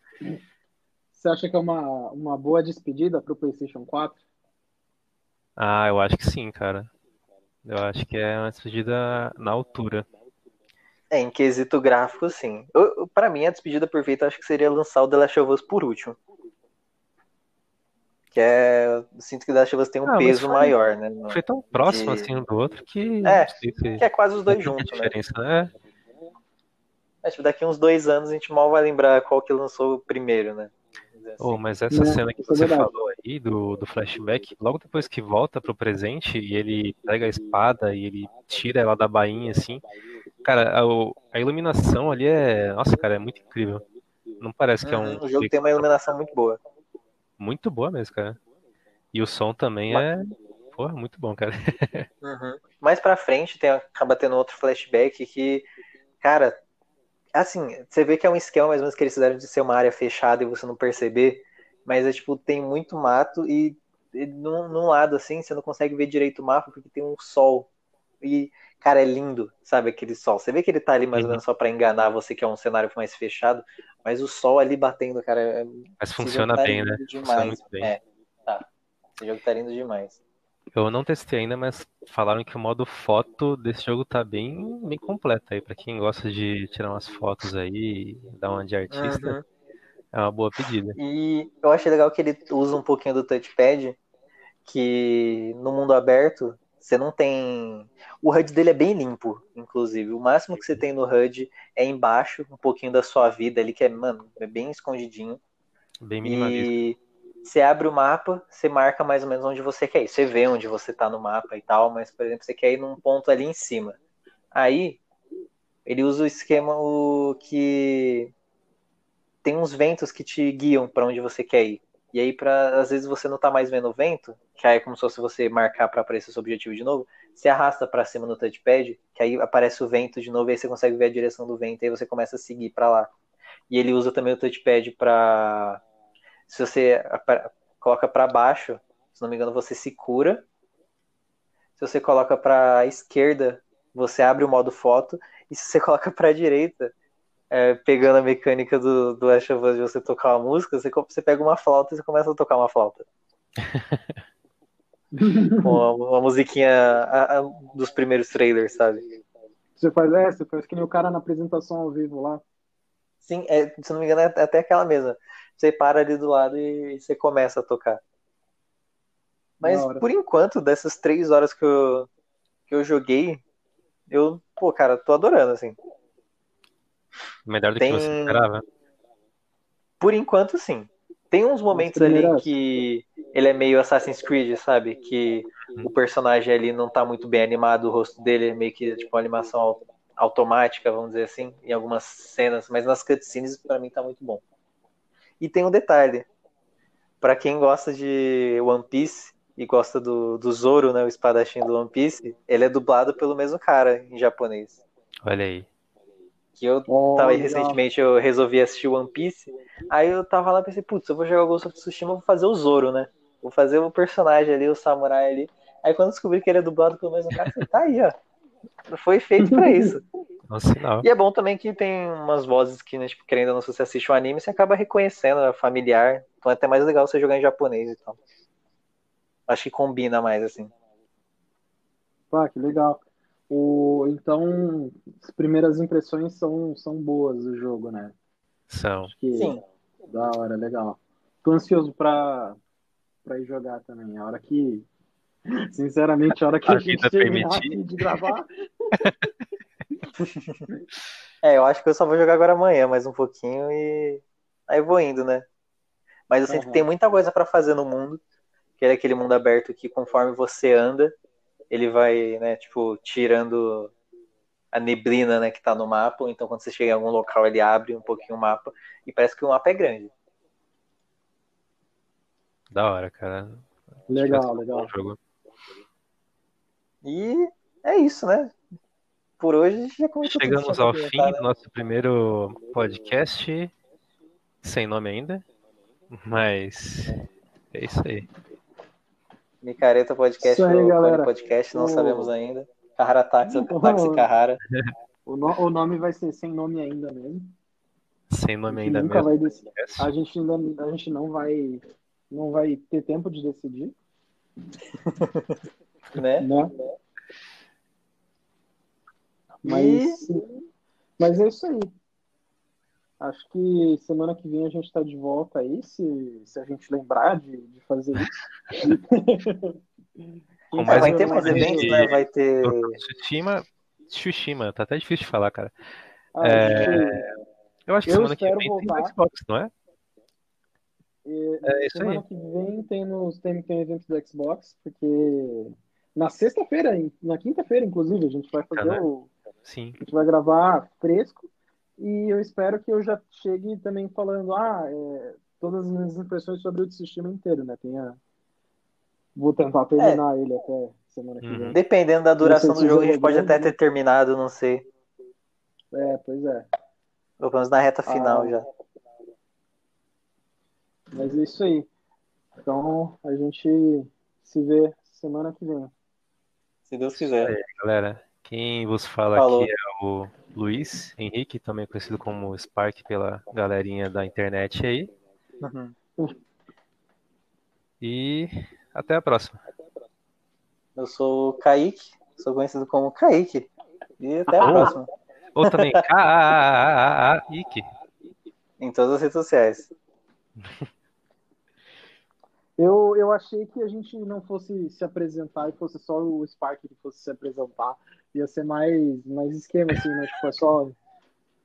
Você acha que é uma, uma boa despedida pro PlayStation 4? Ah, eu acho que sim, cara. Eu acho que é uma despedida na altura. É, em quesito gráfico, sim. Pra mim, a despedida perfeita acho que seria lançar o The Last of Us por último. Que é. Eu sinto que The Last of Us tem um Ah, peso foi- maior, né? no- Foi tão próximo de- assim um do outro que É, se Que é quase os dois juntos, né? né? É, tipo, daqui uns dois anos a gente mal vai lembrar qual que lançou primeiro, né? Dizer assim. Oh, mas essa É, cena que é você verdade. falou aí do, do flashback, logo depois que volta pro presente e ele pega a espada e ele tira ela da bainha assim, cara, a, a iluminação ali é, nossa, cara, é muito incrível. Não parece que é um Uhum, O jogo tem uma iluminação muito boa. muito boa mesmo, cara. E o som também é, porra, muito bom, cara. Uhum. Mais pra frente tem, acaba tendo outro flashback que, cara, assim, você vê que é um esquema mais ou menos que eles fizeram de ser uma área fechada e você não perceber, mas é tipo, tem muito mato e, e num, num lado assim você não consegue ver direito o mapa porque tem um sol. E, cara, é lindo, sabe, aquele sol. Você vê que ele tá ali mais ou Uhum. menos só pra enganar você que é um cenário mais fechado, mas o sol ali batendo, cara, é, Mas funciona tá bem, né? lindo Funciona Demais. muito bem. É, tá. Esse jogo tá lindo demais. Eu não testei ainda, mas falaram que o modo foto desse jogo tá bem, bem completo aí. Pra quem gosta de tirar umas fotos aí, dar uma de artista, Uhum. é uma boa pedida. E eu achei legal que ele usa um pouquinho do touchpad, que no mundo aberto você não tem. O HUD dele é bem limpo, inclusive. O máximo que você tem no HUD é embaixo, um pouquinho da sua vida ali, que é, mano, é bem escondidinho. Bem minimalista. E você abre o mapa, você marca mais ou menos onde você quer ir. Você vê onde você tá no mapa e tal, mas, por exemplo, você quer ir num ponto ali em cima. Aí, ele usa o esquema o que tem uns ventos que te guiam para onde você quer ir. E aí, pra, às vezes, você não tá mais vendo o vento, que aí é como se fosse você marcar para aparecer seu objetivo de novo. Você arrasta para cima no touchpad, que aí aparece o vento de novo, e aí você consegue ver a direção do vento, e aí você começa a seguir para lá. E ele usa também o touchpad para se você coloca para baixo, se não me engano, você se cura. Se você coloca para esquerda, você abre o modo foto. E se você coloca para direita, é, pegando a mecânica do, do Last of Us de você tocar uma música, você, você pega uma flauta e você começa a tocar uma flauta. Com uma, uma musiquinha a- a- dos primeiros trailers, sabe? Você faz, é, você faz que nem o cara na apresentação ao vivo lá. Sim, é, se não me engano, é até aquela mesma. Você para ali do lado e você começa a tocar. Mas por enquanto, dessas três horas que eu, que eu joguei, eu, pô, cara, tô adorando, assim. Melhor do Tem- que você esperava. Por enquanto, sim. Tem uns momentos ali que ele é meio Assassin's Creed, sabe? Que o personagem ali não tá muito bem animado, o rosto dele é meio que tipo uma animação au- automática, vamos dizer assim, em algumas cenas, mas nas cutscenes pra mim tá muito bom. E tem um detalhe. Pra quem gosta de One Piece e gosta do, do Zoro, né, o espadachim do One Piece, ele é dublado pelo mesmo cara em japonês. Olha aí. Que eu Oh, tava legal. recentemente, eu resolvi assistir One Piece. Aí eu tava lá e pensei, putz, eu vou jogar o Ghost of Tsushima, eu vou fazer o Zoro, né? Vou fazer o personagem ali, o samurai ali. Aí quando eu descobri que ele é dublado pelo mesmo cara, eu falei, tá aí, ó. Foi feito pra isso. Sinal. E é bom também que tem umas vozes que, né, tipo, querendo ou não, se você assiste um anime, você acaba reconhecendo, é familiar. Então é até mais legal você jogar em japonês e tal. Acho que combina mais, assim. Pá, que legal. O, então, as primeiras impressões são, são boas do jogo, né? São. Acho que Sim. da hora, legal. Tô ansioso pra, pra ir jogar também. A hora que, sinceramente, a hora que A a, gente terminar permitir. de gravar, É, eu acho que eu só vou jogar agora amanhã, mais um pouquinho e aí vou indo, né? Mas eu sinto que Aham. tem muita coisa pra fazer no mundo, que é aquele mundo aberto que conforme você anda, ele vai, né, tipo, tirando a neblina, né, que tá no mapa, ou então quando você chega em algum local ele abre um pouquinho o mapa e parece que o mapa é grande. Da hora, cara. legal, que um legal. E é isso, né? Por hoje a gente já que Chegamos ao fim do né? nosso primeiro podcast, sem nome ainda, mas é isso aí. Micareta Podcast Isso aí, ou galera. Podcast, não O- sabemos ainda. Carrara Táxi, Táxi Carrara. O, no- o nome vai ser sem nome ainda mesmo. Sem nome ainda nunca mesmo. vai decidir. A gente ainda a gente não vai não vai ter tempo de decidir, né? né? Mas mas é isso aí. Acho que semana que vem a gente está de volta aí, se, se a gente lembrar de, de fazer isso. É, vai ter mais eventos, de- né? Vai ter. Tsushima, Tsushima, tá até difícil de falar, cara. A É, gente- Eu acho que Eu semana que vem tem voltar. no Xbox, não é? E, É isso semana aí. que vem tem, nos, tem, tem evento do Xbox, porque na sexta-feira, na quinta-feira, inclusive, a gente vai fazer Ah, né? o. Sim. A gente vai gravar fresco. E eu espero que eu já chegue também falando, ah, é, todas as minhas impressões sobre o Tsushima inteiro, né? Tenha... Vou tentar terminar ele até semana que vem. Uhum. Dependendo da duração do jogo, a gente pode é até grande, ter terminado, não sei. É, pois é. Ou pelo menos na reta final Ah. já. Mas é isso aí. Então a gente se vê semana que vem. Se Deus quiser. É, galera. Quem vos fala Falou. aqui é o Luiz Henrique, também conhecido como Spark pela galerinha da internet aí. Uhum. E até a próxima. Eu sou o Kaique, sou conhecido como Kaique. E até a Ah. próxima. Ou também K-A-A-A-A-Ike. Em todas as redes sociais. Eu, eu achei que a gente não fosse se apresentar e fosse só o Spark que fosse se apresentar. Ia ser mais, mais esquema, assim, né? Tipo, é só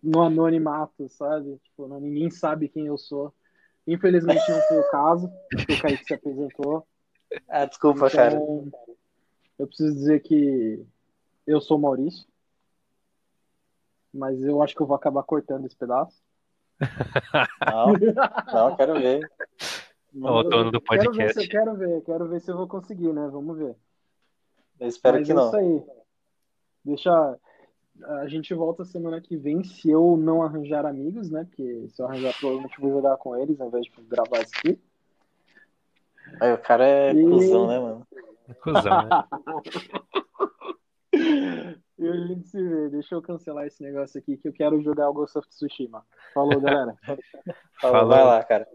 no anonimato, sabe? Tipo, não, ninguém sabe quem eu sou. Infelizmente não foi o caso, que o Kaique se apresentou. Ah, desculpa, cara. Então, eu preciso dizer que eu sou o Maurício. Mas eu acho que eu vou acabar cortando esse pedaço. Não, não, quero ver. O dono do Quero ver, se, podcast. eu quero ver, quero ver se eu vou conseguir, né? Vamos ver. Eu espero Mas que é não. isso aí. Deixa. A gente volta semana que vem se eu não arranjar amigos, né? Porque se eu arranjar, provavelmente eu vou jogar com eles ao invés de gravar isso aqui. Aí, o cara é E- cuzão, né, mano? Cusão, né? E a gente se vê. Deixa eu cancelar esse negócio aqui que eu quero jogar o Ghost of Tsushima. Falou, galera. Falou, Falou. vai lá, cara.